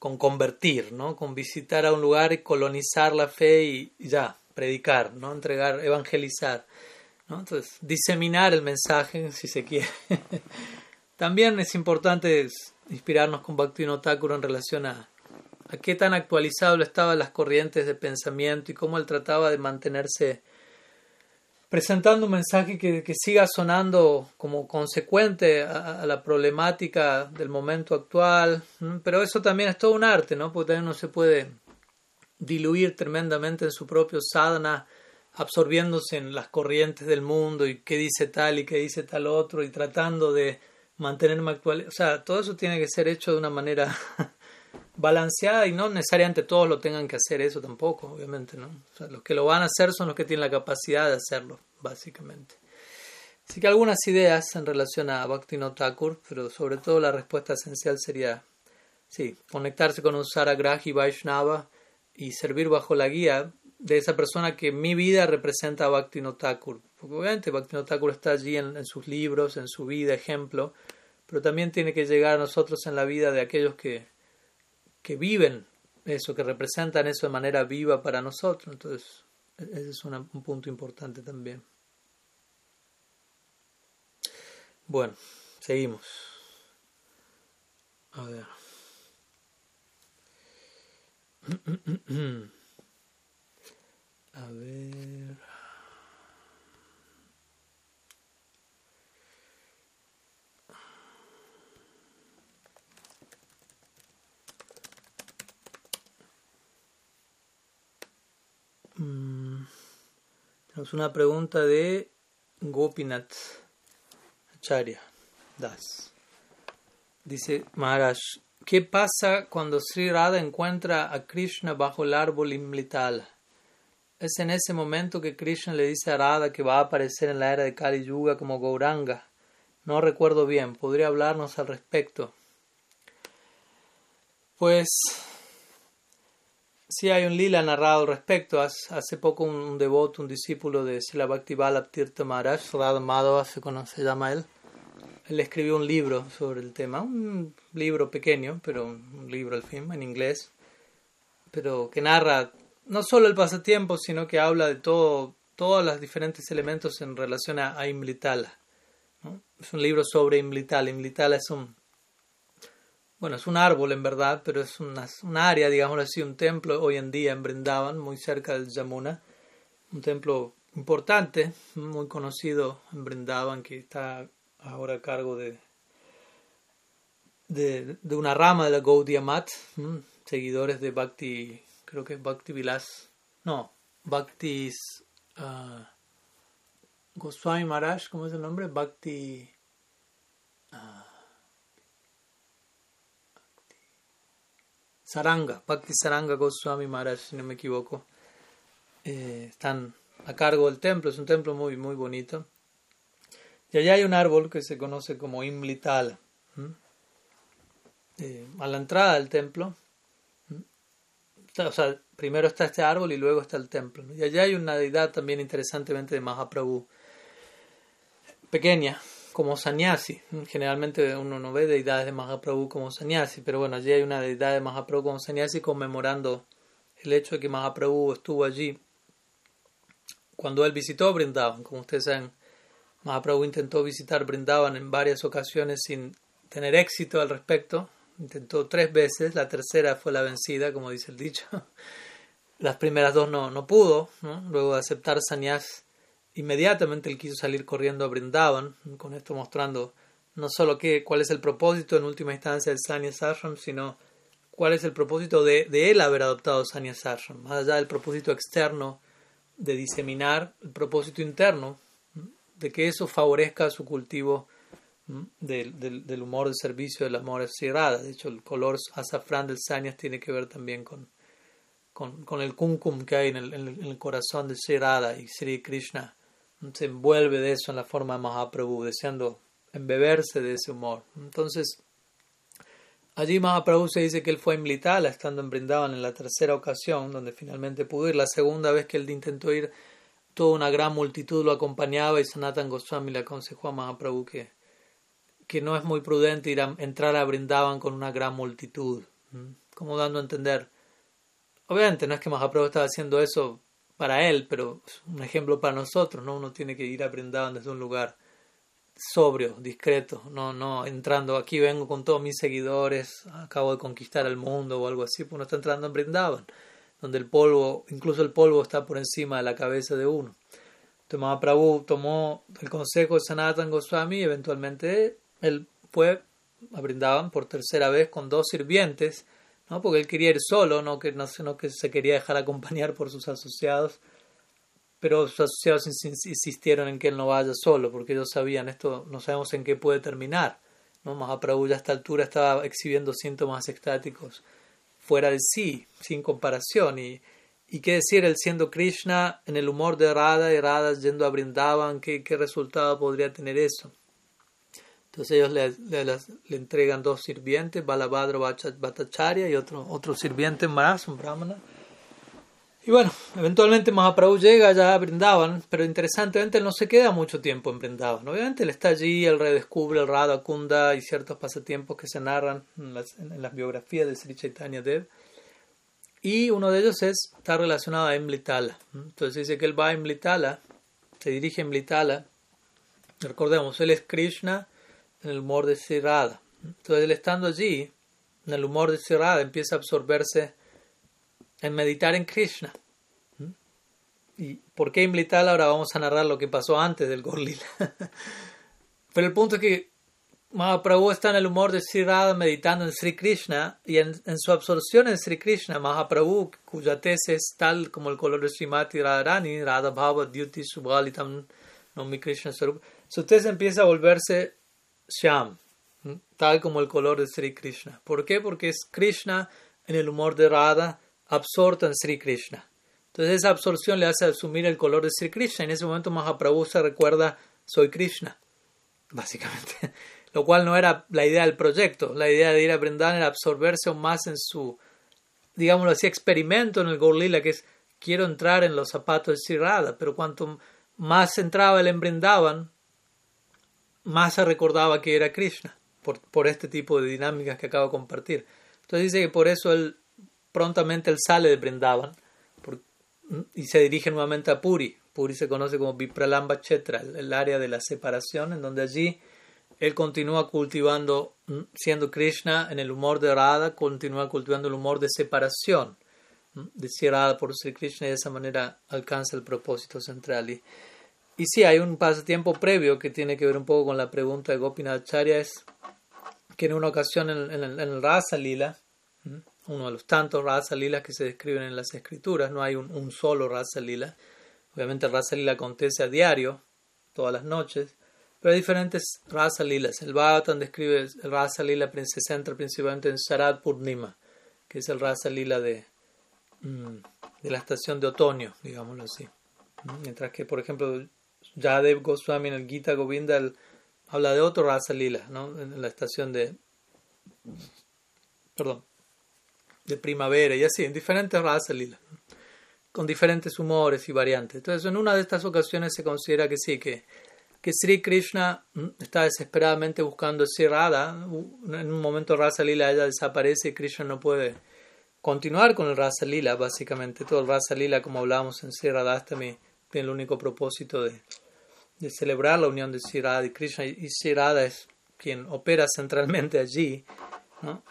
Speaker 1: con convertir, ¿no? Con visitar a un lugar y colonizar la fe y ya, predicar, ¿no? Entregar, evangelizar, ¿no? Entonces, diseminar el mensaje, si se quiere. *laughs* También es importante inspirarnos con Bhaktivinoda Thakur en relación a, a qué tan actualizado estaban las corrientes de pensamiento y cómo él trataba de mantenerse presentando un mensaje que, siga sonando como consecuente a, la problemática del momento actual, pero eso también es todo un arte, ¿no? Porque también no se puede diluir tremendamente en su propio sadhana, absorbiéndose en las corrientes del mundo y qué dice tal y qué dice tal otro y tratando de mantenerme actual. O sea, todo eso tiene que ser hecho de una manera *laughs* balanceada y no necesariamente todos lo tengan que hacer eso tampoco, obviamente, ¿no? Los que lo van a hacer son los que tienen la capacidad de hacerlo, básicamente. Así que algunas ideas en relación a Bhakti no Thakur, pero sobre todo la respuesta esencial sería, sí, conectarse con un Saragrahi Vaishnava y servir bajo la guía de esa persona que mi vida representa a Bhakti no Thakur. Porque obviamente Bhakti Thakur está allí en sus libros, en su vida, ejemplo, pero también tiene que llegar a nosotros en la vida de aquellos que que viven eso, que representan eso de manera viva para nosotros. Entonces, ese es un punto importante también. Bueno, seguimos. A ver. *clears throat* ver. Tenemos una pregunta de Gopinath Acharya Das. Dice Maharaj, ¿qué pasa cuando Sri Radha encuentra a Krishna bajo el árbol Imlitala? Es en ese momento que Krishna le dice a Radha que va a aparecer en la era de Kali Yuga como Gauranga. No recuerdo bien, ¿podría hablarnos al respecto? Pues sí hay un lila narrado al respecto. Hace poco un, devoto, un discípulo de Sila Bhakti Tirtha Maharaj, Radha se, conoce, se llama él, él escribió un libro sobre el tema, un libro pequeño, pero un libro al fin, en inglés, pero que narra no solo el pasatiempo, sino que habla de todo, todos los diferentes elementos en relación a, Imlitala. Es un libro sobre Imlitala. Imlitala es un, bueno, es un árbol en verdad, pero es una, un área, digamos así, un templo hoy en día en Brindavan, muy cerca del Yamuna, un templo importante, muy conocido en Brindavan, que está ahora a cargo de, de, una rama de la Gaudiya Mat, seguidores de Bhakti creo que Bhakti Vilas, no, Bhakti uh, Goswami Maharaj, ¿cómo es el nombre? Bhakti, uh, Saranga, Bhakti Saranga Goswami Maharaj, si no me equivoco. Eh, están a cargo del templo, es un templo muy, muy bonito. Y allá hay un árbol que se conoce como Imlitala. Eh, a la entrada del templo o sea, primero está este árbol y luego está el templo. Y allá hay una deidad también interesantemente de Mahaprabhu, pequeña, como Sanyasi. Generalmente uno no ve deidades de Mahaprabhu como Sanyasi, pero bueno, allí hay una deidad de Mahaprabhu como Sanyasi conmemorando el hecho de que Mahaprabhu estuvo allí cuando él visitó Brindavan. Como ustedes saben, Mahaprabhu intentó visitar Brindavan en varias ocasiones sin tener éxito al respecto Intentó tres veces, la tercera fue la vencida, como dice el dicho. *laughs* Las primeras dos no, no pudo, luego de aceptar Sanyas, inmediatamente él quiso salir corriendo a Brindavan, con esto mostrando no solo que, cuál es el propósito en última instancia del Sanyas Ashram, sino cuál es el propósito de, de él haber adoptado Sanyas Ashram, más allá del propósito externo de diseminar, el propósito interno de que eso favorezca su cultivo del, del, del, humor de servicio del amor cerrada. De hecho, el color azafrán del sanyas tiene que ver también con, con, con el kumkum que hay en el, en el, corazón de Sri y Sri Krishna se envuelve de eso en la forma de Mahaprabhu, deseando embeberse de ese humor. Entonces, allí Mahaprabhu se dice que él fue a estando en Brindavan en la tercera ocasión, donde finalmente pudo ir. La segunda vez que él intentó ir, toda una gran multitud lo acompañaba y Sanatan Goswami le aconsejó a Mahaprabhu que que no es muy prudente ir a, entrar a Brindavan con una gran multitud, como dando a entender. Obviamente no es que Mahaprabhu estaba haciendo eso para él, pero un ejemplo para nosotros, ¿no? Uno tiene que ir a Brindavan desde un lugar sobrio, discreto, no, no entrando aquí vengo con todos mis seguidores, acabo de conquistar el mundo o algo así, pues uno está entrando en Brindavan, donde el polvo, incluso el polvo está por encima de la cabeza de uno. Entonces Mahaprabhu tomó el consejo de Sanatan Goswami y eventualmente él fue a Brindaban por tercera vez con dos sirvientes, ¿no? porque él quería ir solo, no que, no, que se quería dejar acompañar por sus asociados, pero sus asociados insistieron en que él no vaya solo, porque ellos sabían esto, no sabemos en qué puede terminar. ¿no? Mahaprabhu ya a esta altura estaba exhibiendo síntomas estáticos fuera de sí, sin comparación, y, y qué decir, él siendo Krishna en el humor de Radha y Radha yendo a Brindavan, ¿qué, qué resultado podría tener eso? Entonces ellos le, le, entregan dos sirvientes, Balabhadra Bhattacharya y otro, otro sirviente más, un brahmana. Y bueno, eventualmente Mahaprabhu llega ya a Brindavan, pero interesantemente él no se queda mucho tiempo en Brindavan. Obviamente él está allí, él redescubre el Radha Kunda y ciertos pasatiempos que se narran en las, biografías de Sri Chaitanya Dev. Y uno de ellos es, está relacionado a Emlitala. Entonces dice que él va a Emlitala, se dirige a Emlitala. Recordemos, él es Krishna en el humor de Sirada. Entonces él estando allí, en el humor de Sirada, empieza a absorberse en meditar en Krishna. ¿Y por qué Imblital? Ahora vamos a narrar lo que pasó antes del Gorlila. *laughs* Pero el punto es que Mahaprabhu está en el humor de Sri meditando en Sri Krishna y en, su absorción en Sri Krishna, Mahaprabhu, cuya tesis es tal como el color de Srimati Radharani, Radha Bhava Dyuti Subhalitam Nomi Krishna Sarup, su tesis empieza a volverse Shyam, tal como el color de Sri Krishna. ¿Por qué? Porque es Krishna en el humor de Radha absorto en Sri Krishna. Entonces esa absorción le hace asumir el color de Sri Krishna. En ese momento Mahaprabhu se recuerda, soy Krishna, *laughs* básicamente. Lo cual no era la idea del proyecto. La idea de ir a Brindavan era absorberse aún más en su, digámoslo así, experimento en el Gorlila, que es quiero entrar en los zapatos de Sri Radha. Pero cuanto más entraba él en Brindavan, más se recordaba que era Krishna, por, por este tipo de dinámicas que acabo de compartir. Entonces dice que por eso él prontamente él sale de Brindavan y se dirige nuevamente a Puri. Puri se conoce como Vipralamba Chetra, el área de la separación, en donde allí él continúa cultivando, siendo Krishna en el humor de Radha, continúa cultivando el humor de separación, de Radha por Sri Krishna y de esa manera alcanza el propósito central. Y, y sí, hay un pasatiempo previo que tiene que ver un poco con la pregunta de Gopinath Acharya, es que en una ocasión en, en el Rasa Lila, uno de los tantos Rasa Lila que se describen en las escrituras, no hay un, solo Rasa Lila. Obviamente Rasa Lila acontece a diario, todas las noches, pero hay diferentes Rasa Lilas. El Bhagavatam describe el Rasa Lila se centra principalmente en Sharad Purnima, que es el Rasa Lila de, mm, de la estación de otoño, digámoslo así. Mientras que, por ejemplo, Yadev Goswami en el Gita Govinda habla de otro Rasa Lila, ¿no? en la estación de... Perdón, de primavera y así, en diferentes razas lila, con diferentes humores y variantes. Entonces, en una de estas ocasiones se considera que sí, que, que Sri Krishna mm, está desesperadamente buscando Sri Radha. En un momento Rasa Lila ella desaparece y Krishna no puede continuar con el Rasa Lila, básicamente. Todo el Rasa Lila, como hablábamos en Sri Radhastami, tiene el único propósito de, de celebrar la unión de Sri Radha y Krishna. Y Sri Radha es quien opera centralmente allí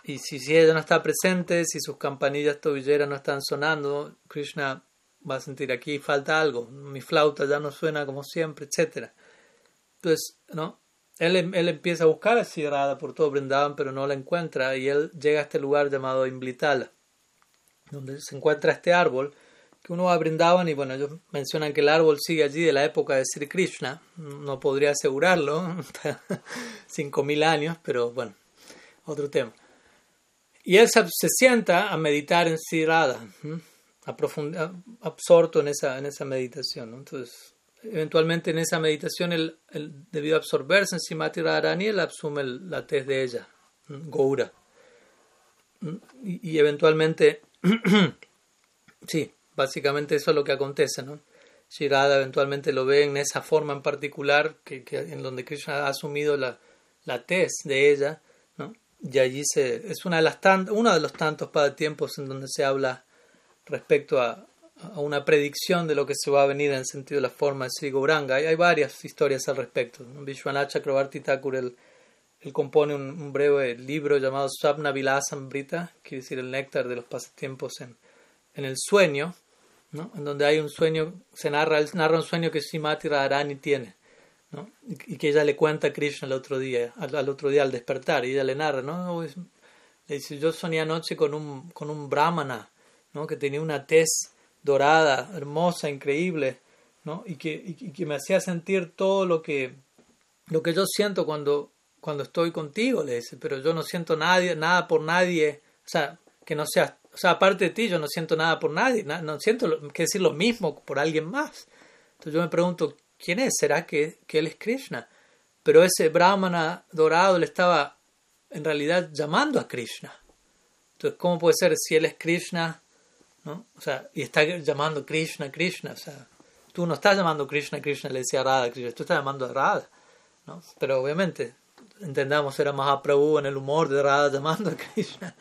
Speaker 1: y si, si ella no está presente, si sus campanillas tobilleras no están sonando, Krishna va a sentir aquí falta algo, mi flauta ya no suena como siempre, etc. Entonces, ¿no? Él, él empieza a buscar a Radha por todo Brindavan, pero no la encuentra y él llega a este lugar llamado Imblitala, donde se encuentra este árbol que uno va a Brindavan y bueno, ellos mencionan que el árbol sigue allí de la época de Sri Krishna, no podría asegurarlo, *laughs* 5.000 años, pero bueno, otro tema. Y él se, sienta a meditar en Sirada, absorto en esa, en esa meditación. Entonces, eventualmente en esa meditación, él, debido a absorberse en Simati Radharani, él asume la tez de ella, Goura. Y, eventualmente, *clears throat* sí, básicamente eso es lo que acontece, ¿no? Shirada eventualmente lo ve en esa forma en particular, que, en donde Krishna ha asumido la, la tez de ella, y allí se, es una de las uno de los tantos tiempos en donde se habla respecto a, a, una predicción de lo que se va a venir en el sentido de la forma de Sri Gauranga. Hay, hay varias historias al respecto. Vishwanath Thakur él, compone un, breve libro llamado Swapna Vilasambrita, quiere decir el néctar de los pasatiempos en, en el sueño, ¿no? en donde hay un sueño, se narra, narra un sueño que Simati Radharani tiene y que ella le cuenta a Krishna el otro día, al, otro día al despertar, y ella le narra, ¿no? le dice, yo soñé anoche con un, con un brahmana, ¿no? Que tenía una tez dorada, hermosa, increíble, ¿no? Y que, que me hacía sentir todo lo que, lo que yo siento cuando, cuando estoy contigo, le dice, pero yo no siento nadie, nada por nadie, o sea, que no sea, o sea, aparte de ti, yo no siento nada por nadie, no siento que decir lo mismo por alguien más. Entonces yo me pregunto, ¿quién es? ¿Será que, él es Krishna? Pero ese brahmana dorado le estaba en realidad llamando a Krishna. Entonces, ¿cómo puede ser si él es Krishna? ¿no? O sea, y está llamando Krishna, Krishna. O sea, tú no estás llamando Krishna, Krishna, le decía Radha, Krishna, tú estás llamando a Radha. ¿no? Pero obviamente, entendamos, era Mahaprabhu en el humor de Radha llamando a Krishna.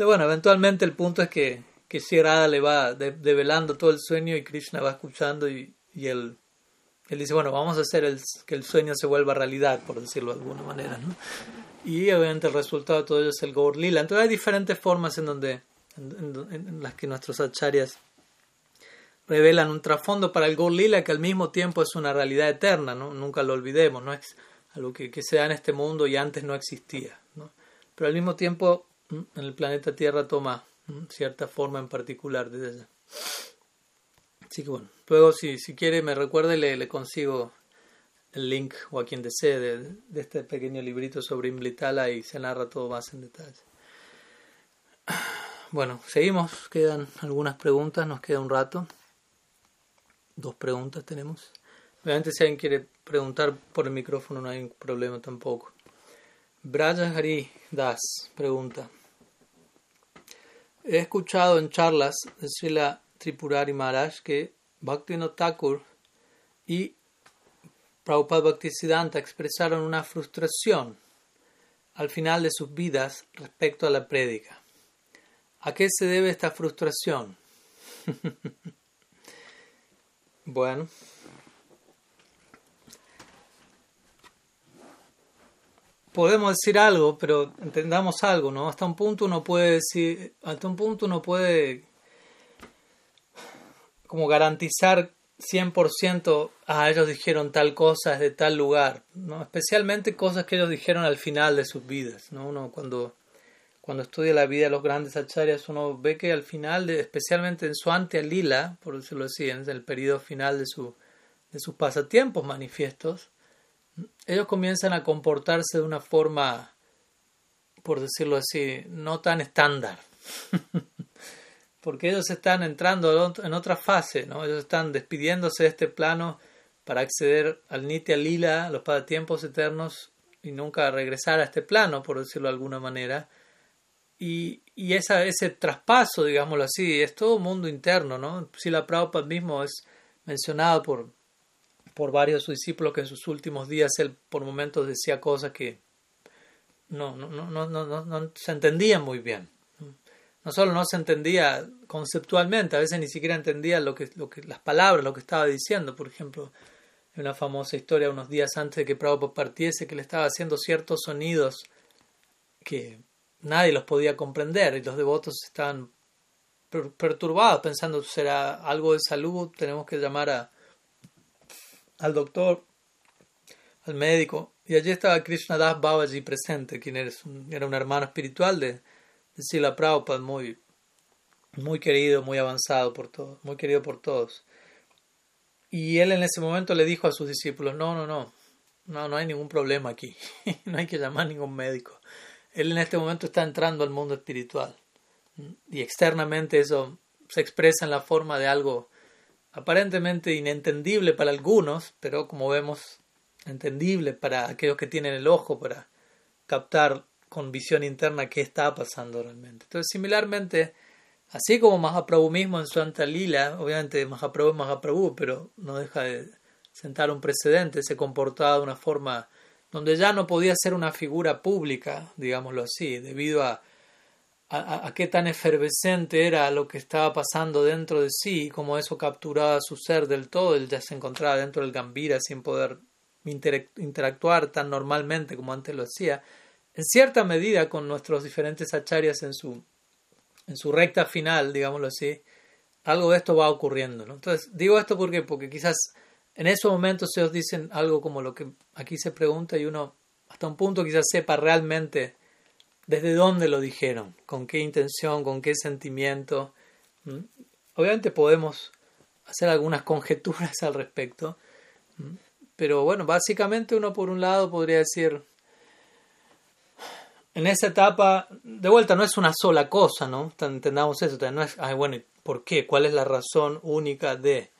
Speaker 1: Entonces, bueno, eventualmente el punto es que, que si Radha le va develando todo el sueño y Krishna va escuchando y, y él él dice, bueno, vamos a hacer el, que el sueño se vuelva realidad, por decirlo de alguna manera. ¿no? Y obviamente el resultado de todo ello es el Gaur Lila. Entonces hay diferentes formas en donde en, las que nuestros acharyas revelan un trasfondo para el Gol Lila que al mismo tiempo es una realidad eterna, ¿no? nunca lo olvidemos, no es algo que, que se en este mundo y antes no existía. ¿no? Pero al mismo tiempo en el planeta Tierra toma cierta forma en particular desde allá. Así que bueno, luego si, si quiere me recuerde le, le consigo el link o a quien desee de, este pequeño librito sobre Imblitala y se narra todo más en detalle. *sighs* Bueno, seguimos, quedan algunas preguntas, nos queda un rato. Dos preguntas tenemos. Obviamente si alguien quiere preguntar por el micrófono no hay problema tampoco. Braja Hari Das pregunta. He escuchado en charlas de Srila Tripurari Maharaj que Bhaktivinoda Thakur y Prabhupada Bhaktisiddhanta expresaron una frustración al final de sus vidas respecto a la prédica. ¿A qué se debe esta frustración? *laughs* bueno, podemos decir algo, pero entendamos algo, ¿no? Hasta un punto uno puede decir, hasta un punto uno puede como garantizar 100% ah, ellos dijeron tal cosa de tal lugar, ¿no? Especialmente cosas que ellos dijeron al final de sus vidas, ¿no? Uno cuando cuando estudia la vida de los grandes acharyas, uno ve que al final, especialmente en su ante lila, por decirlo así, en el periodo final de, su, de sus pasatiempos manifiestos, ellos comienzan a comportarse de una forma, por decirlo así, no tan estándar. *laughs* Porque ellos están entrando en otra fase, ¿no? Ellos están despidiéndose de este plano para acceder al Nitya Lila, los pasatiempos eternos, y nunca regresar a este plano, por decirlo de alguna manera. Y, y ese traspaso, digámoslo así, es todo un mundo interno, ¿no? Si la Prabhupada mismo es mencionado por, por varios de sus discípulos que en sus últimos días él por momentos decía cosas que no, no, no, no, no, se entendían muy bien. No solo no se entendía conceptualmente, a veces ni siquiera entendía lo que, lo que, las palabras, lo que estaba diciendo. Por ejemplo, en una famosa historia unos días antes de que Prabhupada partiese, que le estaba haciendo ciertos sonidos que nadie los podía comprender y los devotos estaban perturbados pensando será algo de salud, tenemos que llamar a, al doctor, al médico. Y allí estaba Krishna Das Babaji presente, quien era un, era hermano espiritual de, de Sila Prabhupada, muy, muy querido, muy avanzado por todos, muy querido por todos. Y él en ese momento le dijo a sus discípulos, no, no, no, no, no hay ningún problema aquí, *laughs* no hay que llamar a ningún médico. Él en este momento está entrando al mundo espiritual. Y externamente eso se expresa en la forma de algo aparentemente inentendible para algunos, pero como vemos, entendible para aquellos que tienen el ojo para captar con visión interna qué está pasando realmente. Entonces, similarmente, así como Mahaprabhu mismo en su Lila, obviamente Mahaprabhu es Mahaprabhu, pero no deja de sentar un precedente, se comportaba de una forma donde ya no podía ser una figura pública, digámoslo así, debido a a, qué tan efervescente era lo que estaba pasando dentro de sí, como eso capturaba su ser del todo, él ya se encontraba dentro del Gambira sin poder interactuar tan normalmente como antes lo hacía, en cierta medida con nuestros diferentes acharyas en su, en su recta final, digámoslo así, algo de esto va ocurriendo. Entonces, digo esto porque, porque quizás en esos momentos ellos dicen algo como lo que aquí se pregunta y uno hasta un punto quizás sepa realmente desde dónde lo dijeron, con qué intención, con qué sentimiento. Obviamente podemos hacer algunas conjeturas al respecto, pero bueno, básicamente uno por un lado podría decir, en esa etapa, de vuelta, no es una sola cosa, ¿no? Entendamos eso, no es, ay, bueno, ¿por qué? ¿Cuál es la razón única de?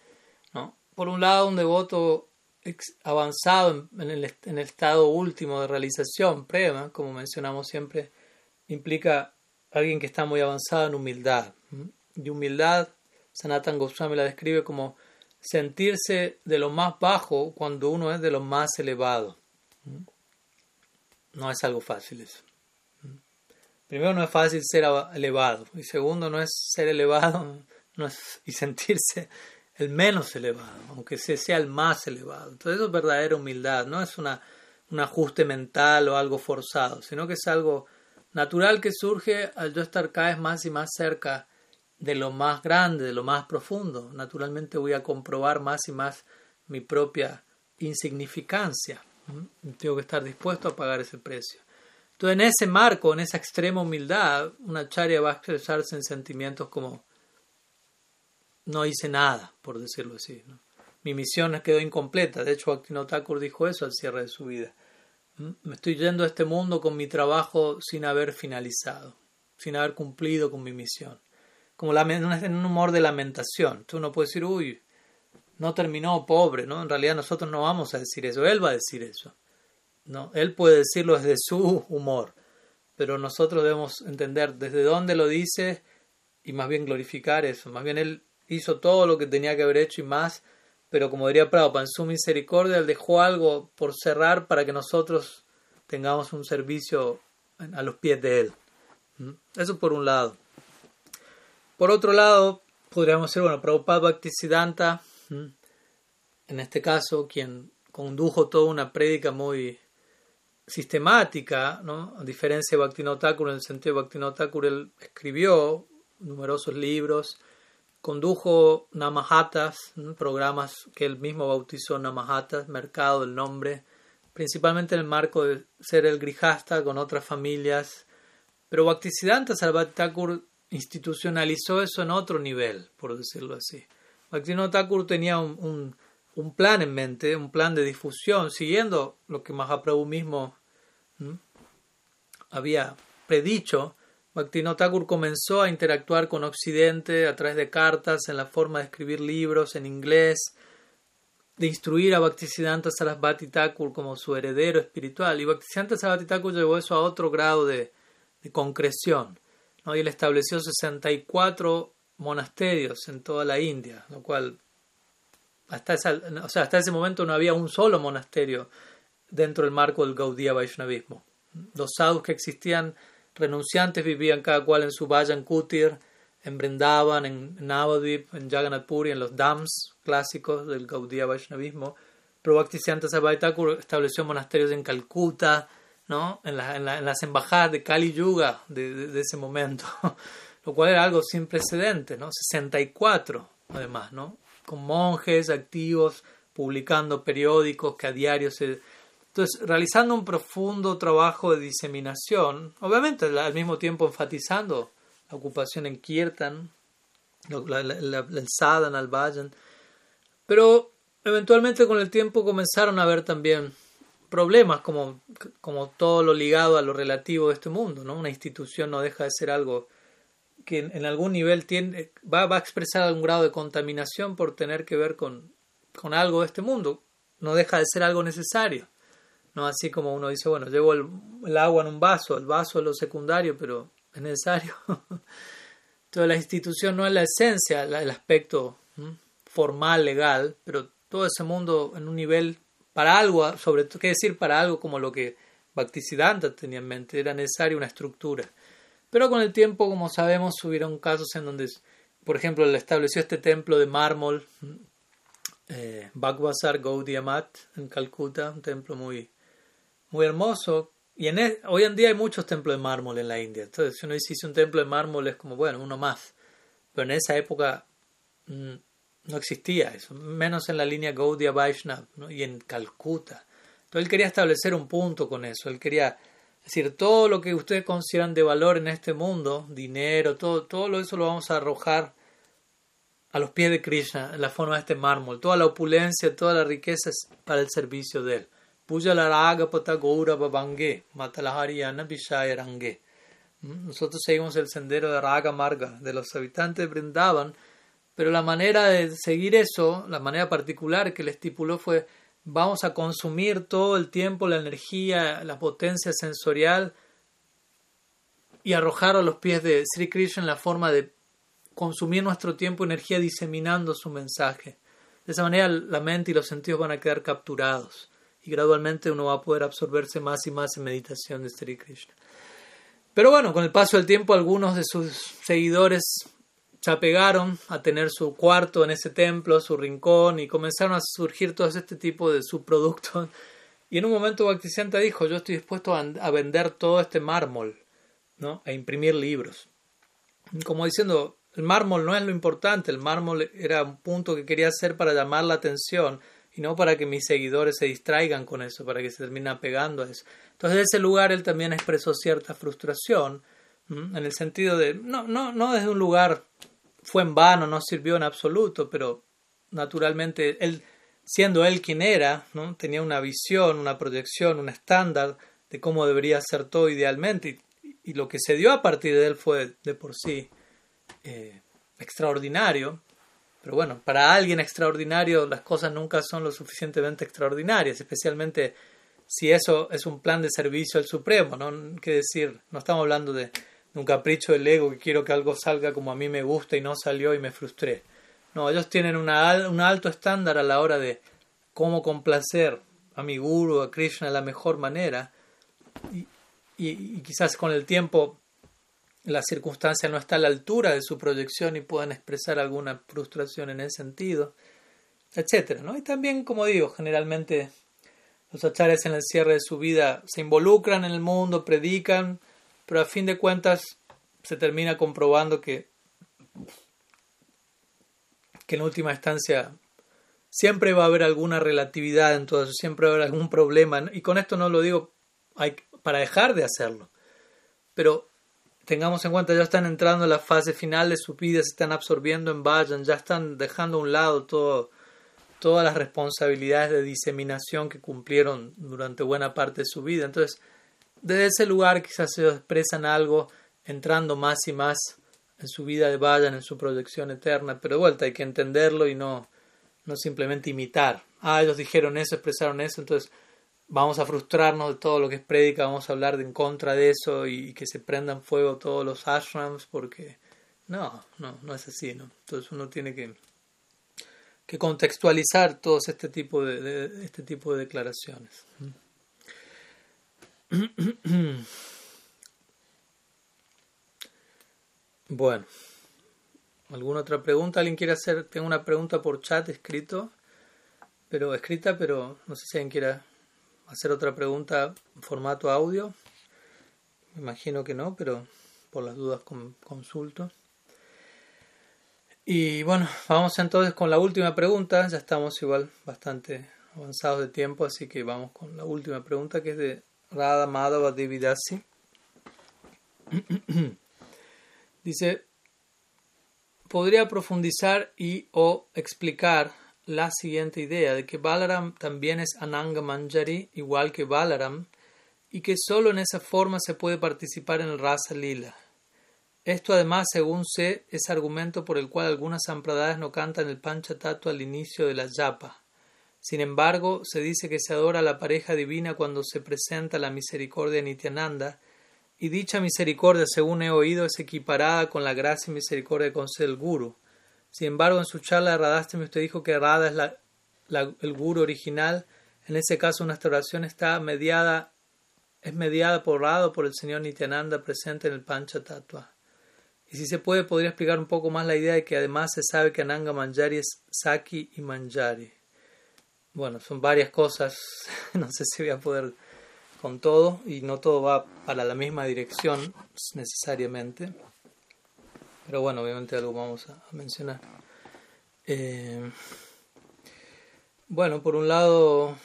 Speaker 1: ¿no? Por un lado, un devoto avanzado en el, en el estado último de realización, prema, como mencionamos siempre, implica alguien que está muy avanzado en humildad. Y humildad, Sanatan Goswami la describe como sentirse de lo más bajo cuando uno es de lo más elevado. No es algo fácil eso. Primero no es fácil ser elevado y segundo no es ser elevado *laughs* no es, y sentirse el menos elevado, aunque sea el más elevado. Entonces eso es verdadera humildad, no es una, un ajuste mental o algo forzado, sino que es algo natural que surge al yo estar cada vez más y más cerca de lo más grande, de lo más profundo. Naturalmente voy a comprobar más y más mi propia insignificancia. Tengo que estar dispuesto a pagar ese precio. Entonces, en ese marco, en esa extrema humildad, una charya va a expresarse en sentimientos como no hice nada, por decirlo así. Mi misión quedó incompleta. De hecho, Bhaktivinoda Thakur dijo eso al cierre de su vida. Me estoy yendo a este mundo con mi trabajo sin haber finalizado, sin haber cumplido con mi misión. Como en un humor de lamentación. Tú no puedes decir, uy, no terminó pobre, ¿no? En realidad nosotros no vamos a decir eso, él va a decir eso. ¿no? Él puede decirlo desde su humor, pero nosotros debemos entender desde dónde lo dice y más bien glorificar eso. Más bien él hizo todo lo que tenía que haber hecho y más, pero como diría Prabhupada, en su misericordia él dejó algo por cerrar para que nosotros tengamos un servicio a los pies de él. ¿Mm? Eso por un lado. Por otro lado, podríamos decir, bueno, Prabhupada Bhaktisiddhanta, ¿Mm? en este caso, quien condujo toda una prédica muy sistemática, ¿no? a diferencia de Bhaktivinoda en el sentido de Bhaktivinoda él escribió numerosos libros, condujo Namahatas, programas que él mismo bautizó Namahatas, mercado del nombre, principalmente en el marco de ser el Grijasta con otras familias. Pero Bhaktisiddhanta Sarvati Thakur institucionalizó eso en otro nivel, por decirlo así. Bhaktivinoda Thakur tenía un, un, plan en mente, un plan de difusión, siguiendo lo que Mahaprabhu mismo había predicho, Bhaktivinoda Thakur comenzó a interactuar con Occidente a través de cartas, en la forma de escribir libros en inglés, de instruir a Bhaktisiddhanta Sarasvati Thakur como su heredero espiritual. Y Bhaktisiddhanta Sarasvati Thakur llevó eso a otro grado de, concreción. ¿no? Y él estableció 64 monasterios en toda la India, lo cual hasta, ese momento no había un solo monasterio dentro del marco del Gaudiya Vaishnavismo. Los sadhus que existían renunciantes vivían cada cual en su Vayan Kutir, en Brindavan, en Navadvip, en Jagannath Puri, en los dams clásicos del Gaudiya Vaishnavismo. Pero Bhaktisiddhanta Thakur estableció monasterios en Calcuta, ¿no? en, en, las embajadas de Kali Yuga de, ese momento, *laughs* lo cual era algo sin precedentes, ¿no? 64 además, ¿no? con monjes activos publicando periódicos que a diario se entonces, realizando un profundo trabajo de diseminación, obviamente al mismo tiempo enfatizando la ocupación en Kirtan, el sadhan, el vayan, pero eventualmente con el tiempo comenzaron a haber también problemas como, como todo lo ligado a lo relativo de este mundo, ¿no? Una institución no deja de ser algo que en, algún nivel tiene, va, va, a expresar algún grado de contaminación por tener que ver con, con algo de este mundo, no deja de ser algo necesario. No así como uno dice, bueno, llevo el, agua en un vaso, el vaso es lo secundario, pero es necesario. *laughs* Toda la institución no es la esencia, el aspecto formal, legal, pero todo ese mundo en un nivel para algo, sobre todo, qué decir para algo como lo que Bhaktisiddhanta tenía en mente, era necesaria una estructura. Pero con el tiempo, como sabemos, hubieron casos en donde, por ejemplo, él estableció este templo de mármol, eh, Bhagwasar en Calcuta, un templo muy, muy hermoso. Y en hoy en día hay muchos templos de mármol en la India. Entonces, si uno dice un templo de mármol es como, bueno, uno más. Pero en esa época mm, no existía eso, menos en la línea Gaudiya Vaishnav y en Calcuta. Entonces, él quería establecer un punto con eso. Él quería decir, todo lo que ustedes consideran de valor en este mundo, dinero, todo, todo eso lo vamos a arrojar a los pies de Krishna en la forma de este mármol. Toda la opulencia, toda la riqueza es para el servicio de él. ¿Mm? Nosotros seguimos el sendero de Raga Marga de los habitantes de Brindavan, pero la manera de seguir eso, la manera particular que le estipuló fue vamos a consumir todo el tiempo la energía, la potencia sensorial y arrojar a los pies de Sri Krishna la forma de consumir nuestro tiempo y energía diseminando su mensaje. De esa manera la mente y los sentidos van a quedar capturados y gradualmente uno va a poder absorberse más y más en meditación de Sri Krishna. Pero bueno, con el paso del tiempo algunos de sus seguidores se apegaron a tener su cuarto en ese templo, su rincón, y comenzaron a surgir todo este tipo de subproductos. Y en un momento Bhaktisiddhanta dijo, yo estoy dispuesto a, vender todo este mármol, ¿no? a imprimir libros. Como diciendo, el mármol no es lo importante, el mármol era un punto que quería hacer para llamar la atención y no para que mis seguidores se distraigan con eso, para que se terminen pegando a eso. Entonces, en ese lugar él también expresó cierta frustración, en el sentido de, no, no, no desde un lugar fue en vano, no sirvió en absoluto, pero naturalmente él, siendo él quien era, ¿no? tenía una visión, una proyección, un estándar de cómo debería ser todo idealmente, y, y lo que se dio a partir de él fue de por sí eh, extraordinario, pero bueno, para alguien extraordinario las cosas nunca son lo suficientemente extraordinarias, especialmente si eso es un plan de servicio al Supremo, ¿no? Que decir, no estamos hablando de, un capricho del ego que quiero que algo salga como a mí me gusta y no salió y me frustré. No, ellos tienen una, un alto estándar a la hora de cómo complacer a mi guru, a Krishna de la mejor manera. y, y quizás con el tiempo la circunstancia no está a la altura de su proyección y puedan expresar alguna frustración en ese sentido, etcétera, ¿no? Y también, como digo, generalmente los achares en el cierre de su vida se involucran en el mundo, predican, pero a fin de cuentas se termina comprobando que, que en última instancia siempre va a haber alguna relatividad en todo eso, siempre va a haber algún problema, y con esto no lo digo para dejar de hacerlo, pero tengamos en cuenta, ya están entrando en la fase final de su vida, se están absorbiendo en Vayan, ya están dejando a un lado todas las responsabilidades de diseminación que cumplieron durante buena parte de su vida. Entonces, desde ese lugar quizás se expresan algo, entrando más y más en su vida de Vayan, en su proyección eterna, pero de vuelta hay que entenderlo y no, no simplemente imitar. Ah, ellos dijeron eso, expresaron eso, entonces vamos a frustrarnos de todo lo que es prédica, vamos a hablar de en contra de eso y, que se prendan fuego todos los ashrams porque no, no, no es así, ¿no? Entonces uno tiene que, que contextualizar todo este tipo de, este tipo de declaraciones. *clears throat* Bueno, ¿alguna otra pregunta? ¿Alguien quiere hacer? Tengo una pregunta por chat escrito, pero escrita, pero no sé si alguien quiera hacer otra pregunta en formato audio. Me imagino que no, pero por las dudas consulto. Y bueno, vamos entonces con la última pregunta. Ya estamos igual bastante avanzados de tiempo, así que vamos con la última pregunta que es de Radha Madhava Devidasi. *clears throat* Dice, ¿podría profundizar y o explicar la siguiente idea de que Balaram también es Ananga Manjari, igual que Balaram, y que solo en esa forma se puede participar en el Rasa Lila. Esto además, según sé, es argumento por el cual algunas sampradayas no cantan el Panchatattva al inicio de la yapa. Sin embargo, se dice que se adora a la pareja divina cuando se presenta la misericordia Nityananda, y dicha misericordia, según he oído, es equiparada con la gracia y misericordia con el Guru. Sin embargo, en su charla de Radhastami usted dijo que Radha es el guru original. En ese caso, nuestra oración está mediada, es mediada por Radha o por el señor Nityananda presente en el Pancha Tattva. Y si se puede, podría explicar un poco más la idea de que además se sabe que Ananga Manjari es Saki y Manjari. Bueno, son varias cosas, *laughs* no sé si voy a poder con todo y no todo va para la misma dirección necesariamente. Pero bueno, obviamente algo vamos a, mencionar. Eh, bueno, por un lado,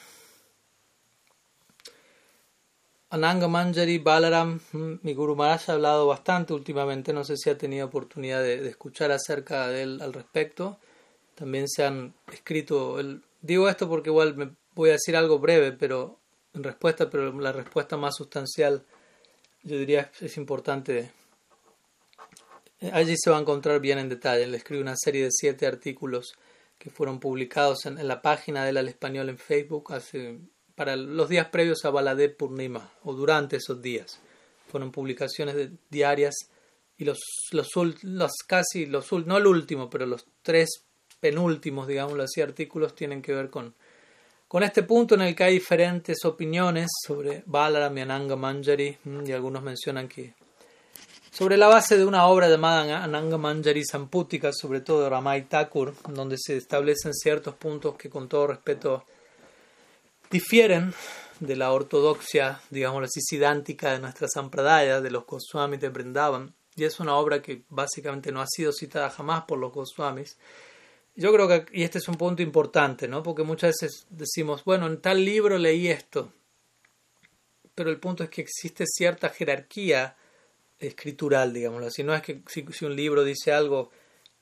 Speaker 1: Ananga Manjari Balaram, mm, mi Guru Maharaj ha hablado bastante últimamente, no sé si ha tenido oportunidad de, escuchar acerca de él al respecto. También se han escrito, el, digo esto porque igual me voy a decir algo breve, pero en respuesta, pero la respuesta más sustancial, yo diría es importante Allí se va a encontrar bien en detalle. Le escribe una serie de siete artículos que fueron publicados en, la página de él al español en Facebook para los días previos a Baladev Purnima o durante esos días. Fueron publicaciones diarias y los, los, los casi, los, no el último, pero los tres penúltimos, digámoslo así, artículos tienen que ver con, con este punto en el que hay diferentes opiniones sobre Balaram y Manjari y algunos mencionan que sobre la base de una obra llamada Ananga Manjari Samputika, sobre todo de Ramay Thakur, donde se establecen ciertos puntos que con todo respeto difieren de la ortodoxia, digamos así, sidántica de nuestras sampradayas, de los Goswami de Brindavan. y es una obra que básicamente no ha sido citada jamás por los Goswamis. Yo creo que, y este es un punto importante, ¿no? Porque muchas veces decimos, bueno, en tal libro leí esto, pero el punto es que existe cierta jerarquía escritural, digámoslo así. No es que si, un libro dice algo,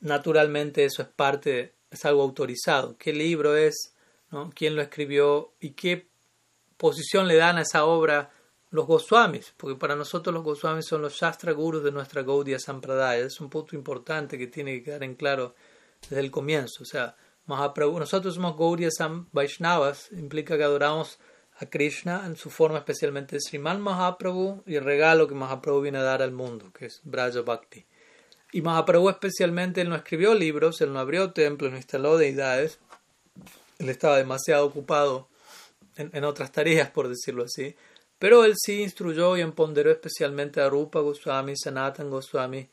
Speaker 1: naturalmente eso es parte, es algo autorizado. ¿Qué libro es? ¿no? ¿Quién lo escribió? ¿Y qué posición le dan a esa obra los Goswamis? Porque para nosotros los Goswamis son los Shastra Gurus de nuestra Gaudiya Sampradaya. Es un punto importante que tiene que quedar en claro desde el comienzo. O sea, nosotros somos Gaudiya Sam Vaishnavas, implica que adoramos a Krishna en su forma especialmente de Sriman Mahaprabhu y el regalo que Mahaprabhu viene a dar al mundo, que es Braja Bhakti. Y Mahaprabhu especialmente, él no escribió libros, él no abrió templos, no instaló deidades, él estaba demasiado ocupado en, en otras tareas, por decirlo así, pero él sí instruyó y empoderó especialmente a Rupa Goswami, Sanatan Goswami,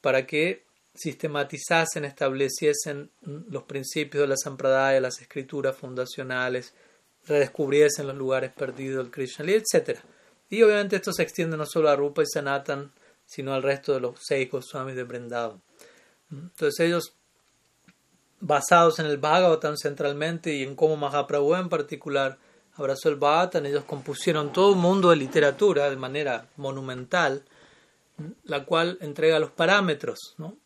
Speaker 1: para que sistematizasen, estableciesen los principios de la Sampradaya, las escrituras fundacionales, redescubriesen los lugares perdidos del Krishna, etc. Y obviamente esto se extiende no solo a Rupa y Sanatan, sino al resto de los seis Goswamis de Vrindavan. Entonces ellos, basados en el Bhagavatam centralmente y en cómo Mahaprabhu en particular abrazó el Bhagavatam, ellos compusieron todo un mundo de literatura de manera monumental, la cual entrega los parámetros ¿no?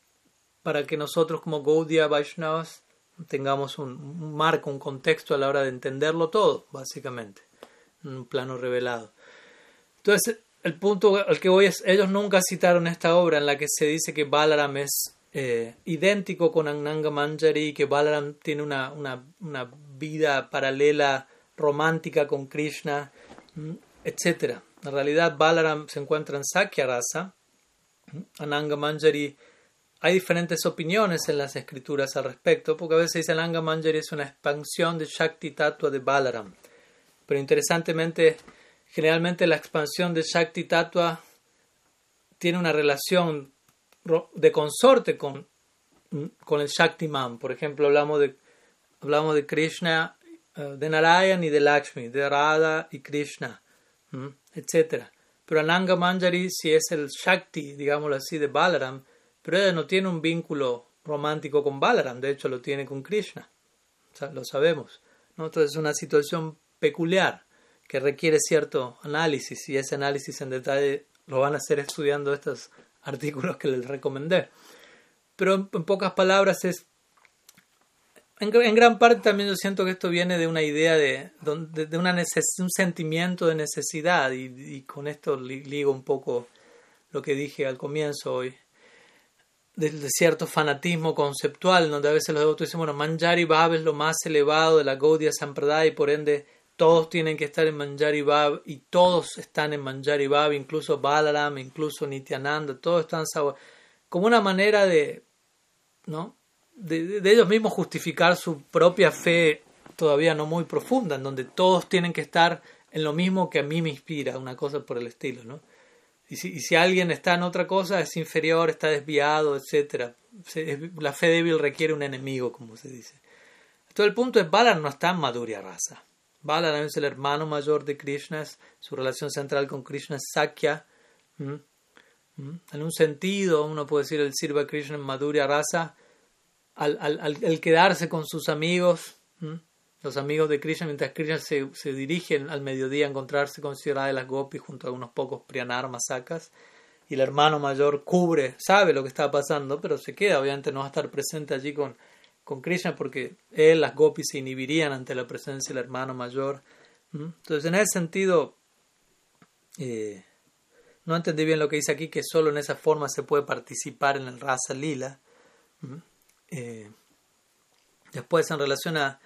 Speaker 1: para que nosotros como Gaudiya Vaishnavas tengamos un, marco, un contexto a la hora de entenderlo todo, básicamente, en un plano revelado. Entonces, el punto al que voy es, ellos nunca citaron esta obra en la que se dice que Balaram es eh, idéntico con Ananga Manjari, que Balaram tiene una, una, una vida paralela romántica con Krishna, etc. En realidad, Balaram se encuentra en Sakya Rasa, Ananga Manjari hay diferentes opiniones en las escrituras al respecto, porque a veces dice Anga Manjari es una expansión de Shakti Tattva de Balaram. Pero interesantemente, generalmente la expansión de Shakti Tattva tiene una relación de consorte con, con el Shakti Man. Por ejemplo, hablamos de, hablamos de Krishna, eh, de Narayan y de Lakshmi, de Radha y Krishna, etc. Pero Ananga Manjari, si es el Shakti, digámoslo así, de Balaram, pero ella no tiene un vínculo romántico con Balaram, de hecho lo tiene con Krishna. lo sabemos. Entonces es una situación peculiar que requiere cierto análisis y ese análisis en detalle lo van a hacer estudiando estos artículos que les recomendé. Pero en, pocas palabras es... En, gran parte también yo siento que esto viene de una idea de, de, un sentimiento de necesidad y con esto ligo un poco lo que dije al comienzo hoy de, cierto fanatismo conceptual, donde a veces los devotos dicen, bueno, Manjari es lo más elevado de la Gaudiya Sampradaya y por ende todos tienen que estar en Manjari Bab y todos están en Manjari Bab, incluso Balaram, incluso Nityananda, todos están como una manera de, ¿no? De, de, ellos mismos justificar su propia fe todavía no muy profunda, en donde todos tienen que estar en lo mismo que a mí me inspira, una cosa por el estilo, ¿no? Y si, alguien está en otra cosa, es inferior, está desviado, etc. La fe débil requiere un enemigo, como se dice. Todo el punto es, Balaram no está en Madhurya Rasa. Balaram es el hermano mayor de Krishna, su relación central con Krishna es Sakya. En un sentido, uno puede decir el Sirva Krishna en Madhurya Rasa, al, al, al, quedarse con sus amigos, los amigos de Krishna, mientras Krishna se, se dirigen al mediodía a encontrarse con Ciudad de las Gopis junto a unos pocos Priyanar Masakas, y el hermano mayor cubre, sabe lo que está pasando, pero se queda, obviamente no va a estar presente allí con, con Krishna porque él, las Gopis se inhibirían ante la presencia del hermano mayor. Entonces, en ese sentido, eh, no entendí bien lo que dice aquí, que solo en esa forma se puede participar en el Rasa Lila. Eh, después, en relación a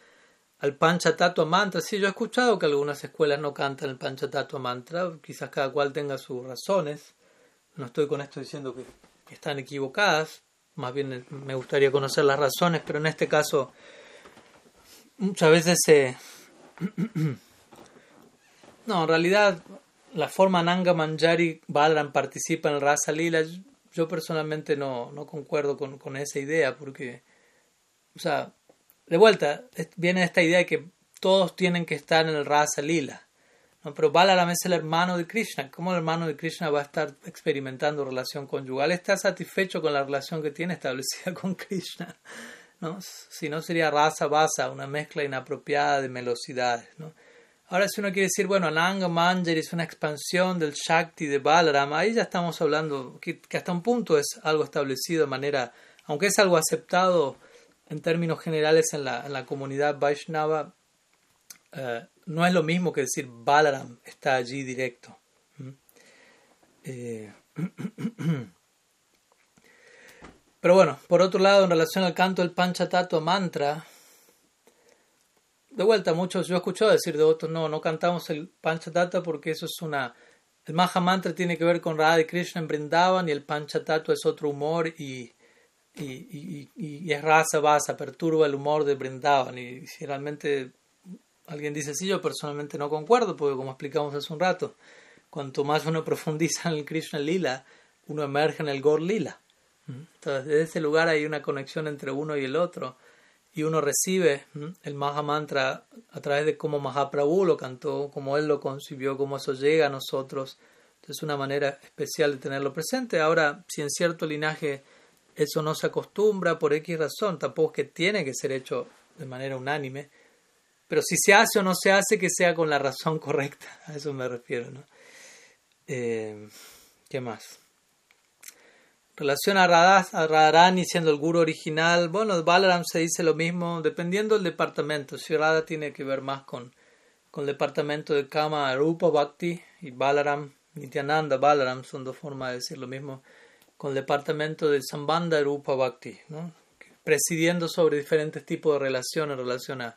Speaker 1: al Panchatattva Mantra. Sí, yo he escuchado que algunas escuelas no cantan el Panchatattva Mantra, quizás cada cual tenga sus razones. No estoy con esto diciendo que, están equivocadas, más bien me gustaría conocer las razones, pero en este caso muchas veces se... *clears throat* no, en realidad la forma Nanga Manjari Balram participa en el Rasa Lila, yo personalmente no, no concuerdo con, con esa idea porque, o sea, de vuelta, viene esta idea de que todos tienen que estar en el Rasa Lila. ¿no? Pero Balaram es el hermano de Krishna. ¿Cómo el hermano de Krishna va a estar experimentando relación conyugal? Está satisfecho con la relación que tiene establecida *laughs* con Krishna. ¿no? Si no sería rasa basa, una mezcla inapropiada de velocidades. ¿no? Ahora, si uno quiere decir, bueno, Ananga Manjari es una expansión del Shakti de Balaram, ahí ya estamos hablando que, hasta un punto es algo establecido de manera, aunque es algo aceptado en términos generales en la, en la comunidad Vaishnava, eh, no es lo mismo que decir Balaram está allí directo. ¿Mm? Eh, *clears throat* pero bueno, por otro lado, en relación al canto del Panchatato mantra, de vuelta, muchos, yo he escuchado decir de otros, no, no cantamos el Panchatato porque eso es una... El Maha Mantra tiene que ver con Radha y Krishna en Brindavan y el Panchatato es otro humor y, y, y, y, es raza basa, perturba el humor de Brindavan. Y si realmente Alguien dice, sí, yo personalmente no concuerdo, porque como explicamos hace un rato, cuanto más uno *laughs* profundiza en el Krishna Lila, uno emerge en el Gor Lila. Entonces, desde ese lugar hay una conexión entre uno y el otro, y uno recibe el Maha Mantra a través de cómo Mahaprabhu lo cantó, cómo él lo concibió, cómo eso llega a nosotros. Entonces, es una manera especial de tenerlo presente. Ahora, si en cierto linaje eso no se acostumbra por X razón, tampoco es que tiene que ser hecho de manera unánime pero si se hace o no se hace, que sea con la razón *laughs* correcta. A eso me refiero, ¿no? Eh, ¿Qué más? Relación a, Radharani siendo el guru original. Bueno, Balaram se dice lo mismo, dependiendo del departamento. Si Radha tiene que ver más con, con el departamento de Kama Rupa Bhakti y Balaram, Nityananda Balaram son dos formas de decir lo mismo, con el departamento de Sambandha Rupa Bhakti, presidiendo sobre diferentes tipos de relaciones en relación a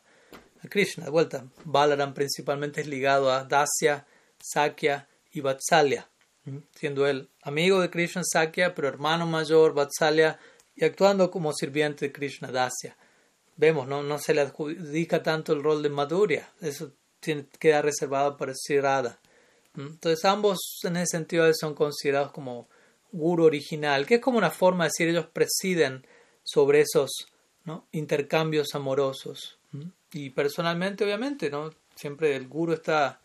Speaker 1: Krishna. De vuelta, Balaram principalmente es ligado a Dasya, Sakya y Vatsalya, siendo él amigo de Krishna Sakya, pero hermano mayor Vatsalya y actuando como sirviente de Krishna Dasya. Vemos, no, no se le adjudica tanto el rol de Madhurya, eso queda reservado para Sirada. Entonces ambos en ese sentido son considerados como guru original, que es como una forma de decir ellos presiden sobre esos intercambios amorosos. Y personalmente, obviamente, ¿no? Siempre el guru está,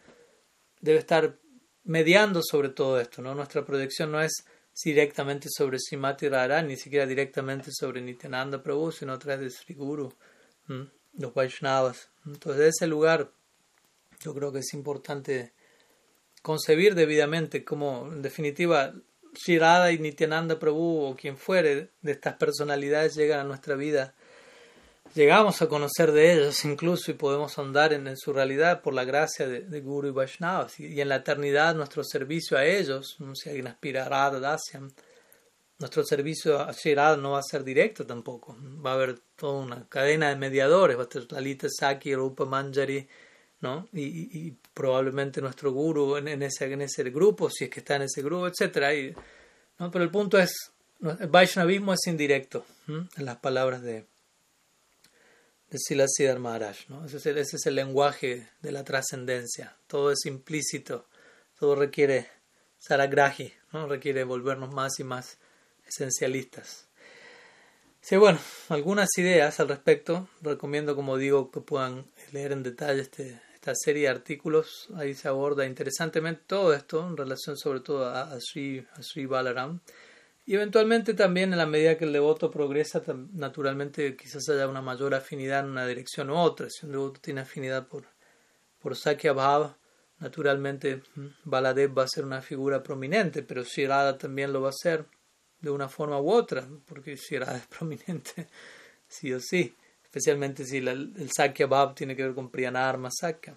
Speaker 1: debe estar mediando sobre todo esto, ¿no? Nuestra proyección no es directamente sobre Simati Radharani, ni siquiera directamente sobre Nityananda Prabhu, sino a través de Sri Guru, los Vaishnavas. Entonces, de ese lugar, yo creo que es importante concebir debidamente como, en definitiva, Shirada y Nityananda Prabhu o quien fuere de estas personalidades llegan a nuestra vida llegamos a conocer de ellos incluso y podemos andar en, su realidad por la gracia de, Guru y Vaishnava. Y, en la eternidad nuestro servicio a ellos, si alguien aspira a Radha nuestro servicio a Shirad no va a ser directo tampoco. Va a haber toda una cadena de mediadores, va a estar Lalita Saki, Rupa Manjari, ¿no? Y, probablemente nuestro guru en, ese, en ese grupo, si es que está en ese grupo, etc. ¿no? Pero el punto es, el Vaishnavismo es indirecto, en las palabras de, de Siddhar Maharaj. ¿no? Ese, es el, ese es el lenguaje de la trascendencia. Todo es implícito, todo requiere saragrahi, ¿no? requiere volvernos más y más esencialistas. Sí, bueno, algunas ideas al respecto. Recomiendo, como digo, que puedan leer en detalle este, esta serie de artículos. Ahí se aborda interesantemente todo esto en relación sobre todo a, a, Sri, a Sri Balaram. Y eventualmente también en la medida que el devoto progresa, naturalmente quizás haya una mayor afinidad en una dirección u otra. Si un devoto tiene afinidad por, por Sakya naturalmente mm, Baladev va a ser una figura prominente, pero Shirada también lo va a ser de una forma u otra, porque Shirada es *laughs* prominente sí o sí, especialmente si el Sakya Bhava tiene que ver con Priyanarma Sakya.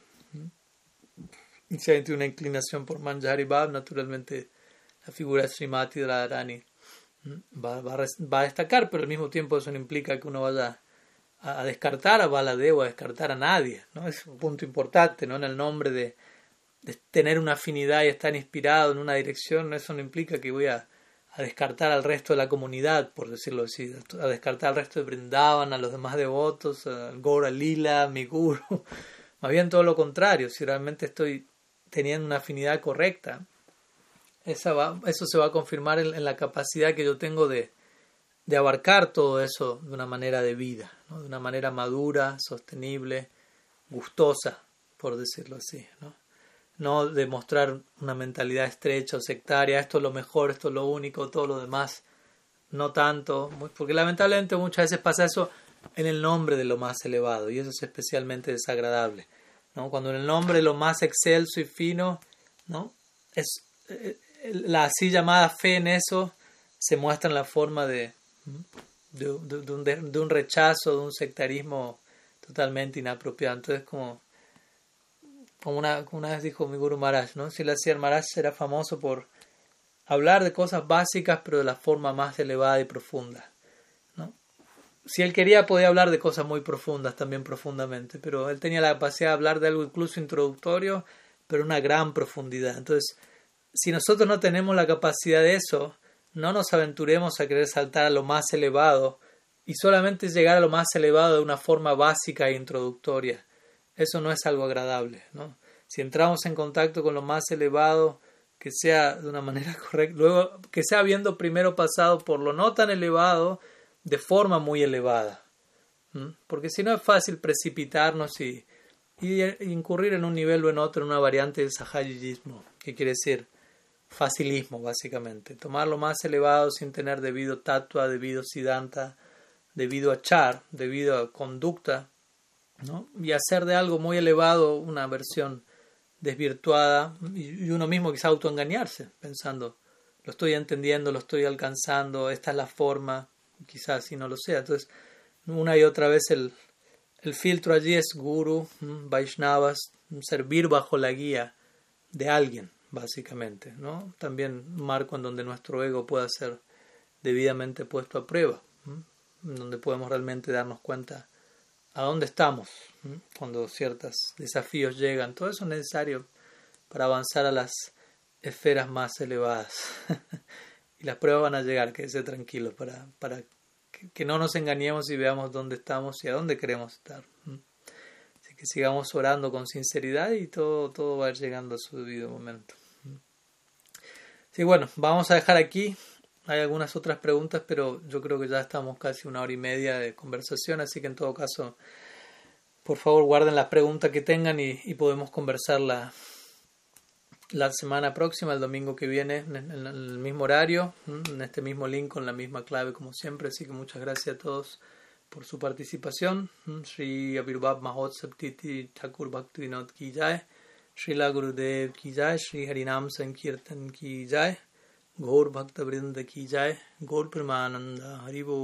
Speaker 1: Y si hay una inclinación por Manjari Bhav, naturalmente la figura de Srimati Radharani va, va, va, a destacar, pero al mismo tiempo eso no implica que uno vaya a, descartar a Baladev o a descartar a nadie. ¿no? Es un punto importante ¿no? en el nombre de, de, tener una afinidad y estar inspirado en una dirección. Eso no implica que voy a, a, descartar al resto de la comunidad, por decirlo así, a descartar al resto de Brindavan, a los demás devotos, al Gora Lila, mi guru. *laughs* Más bien todo lo contrario, si realmente estoy teniendo una afinidad correcta eso se va a confirmar en, la capacidad que yo tengo de, de, abarcar todo eso de una manera de vida, de una manera madura, sostenible, gustosa, por decirlo así. ¿no? No demostrar una mentalidad estrecha o sectaria, esto es lo mejor, esto es lo único, todo lo demás no tanto, porque lamentablemente muchas veces pasa eso en el nombre de lo más elevado y eso es especialmente desagradable. ¿no? Cuando en el nombre de lo más excelso y fino, ¿no? es eh, la así llamada fe en eso se muestra en la forma de, de, un, de, un, rechazo, de un sectarismo totalmente inapropiado. Entonces, como, como una, una vez dijo mi Guru Maharaj, ¿no? si la Maharaj era famoso por hablar de cosas básicas, pero de la forma más elevada y profunda. ¿no? Si él quería, podía hablar de cosas muy profundas, también profundamente, pero él tenía la capacidad de hablar de algo incluso introductorio, pero una gran profundidad. Entonces, si nosotros no tenemos la capacidad de eso, no nos aventuremos a querer saltar a lo más elevado y solamente llegar a lo más elevado de una forma básica e introductoria. Eso no es algo agradable. ¿no? Si entramos en contacto con lo más elevado, que sea de una manera *laughs* correcta, luego que sea habiendo primero pasado por lo no tan elevado de forma muy elevada. Porque si no es fácil precipitarnos y, y, incurrir en un nivel o en otro, en una variante de sahayismo, que quiere decir facilismo, básicamente. Tomar lo más elevado sin tener debido tatua, debido siddhanta, debido a char, debido a conducta, y hacer de algo muy elevado una versión desvirtuada y uno mismo quizá autoengañarse, pensando, lo estoy entendiendo, lo estoy alcanzando, esta es la forma, quizás si no lo sea. Entonces, una y otra vez el, el filtro allí es guru, Vaishnavas, servir bajo la guía de alguien, básicamente, ¿no? También marco en donde nuestro ego pueda ser debidamente puesto a prueba, donde podemos realmente darnos cuenta a dónde estamos cuando ciertos desafíos llegan. Todo eso es necesario para avanzar a las esferas más elevadas. *laughs* y las pruebas van a llegar, quédese tranquilo, para, para que, no nos engañemos y veamos dónde estamos y a dónde queremos estar. Así que sigamos orando con sinceridad y todo, todo va a ir llegando a su debido momento. Sí, bueno, vamos a dejar aquí hay algunas otras preguntas, pero yo creo que ya estamos casi una hora y media de conversación, así que en todo caso, por favor guarden las preguntas que tengan y, podemos conversarla la semana próxima, el domingo que viene, en, el mismo horario, en este mismo link con la misma clave como siempre. Así que muchas gracias a todos por su participación. Sri Abhirbhav Mahotsav Titi Thakur Ki Jai, Sri Gurudev Ki Harinam Sankirtan Ki. घोर भक्त वृंद की जाए। गौर प्रेमानंद हरिवो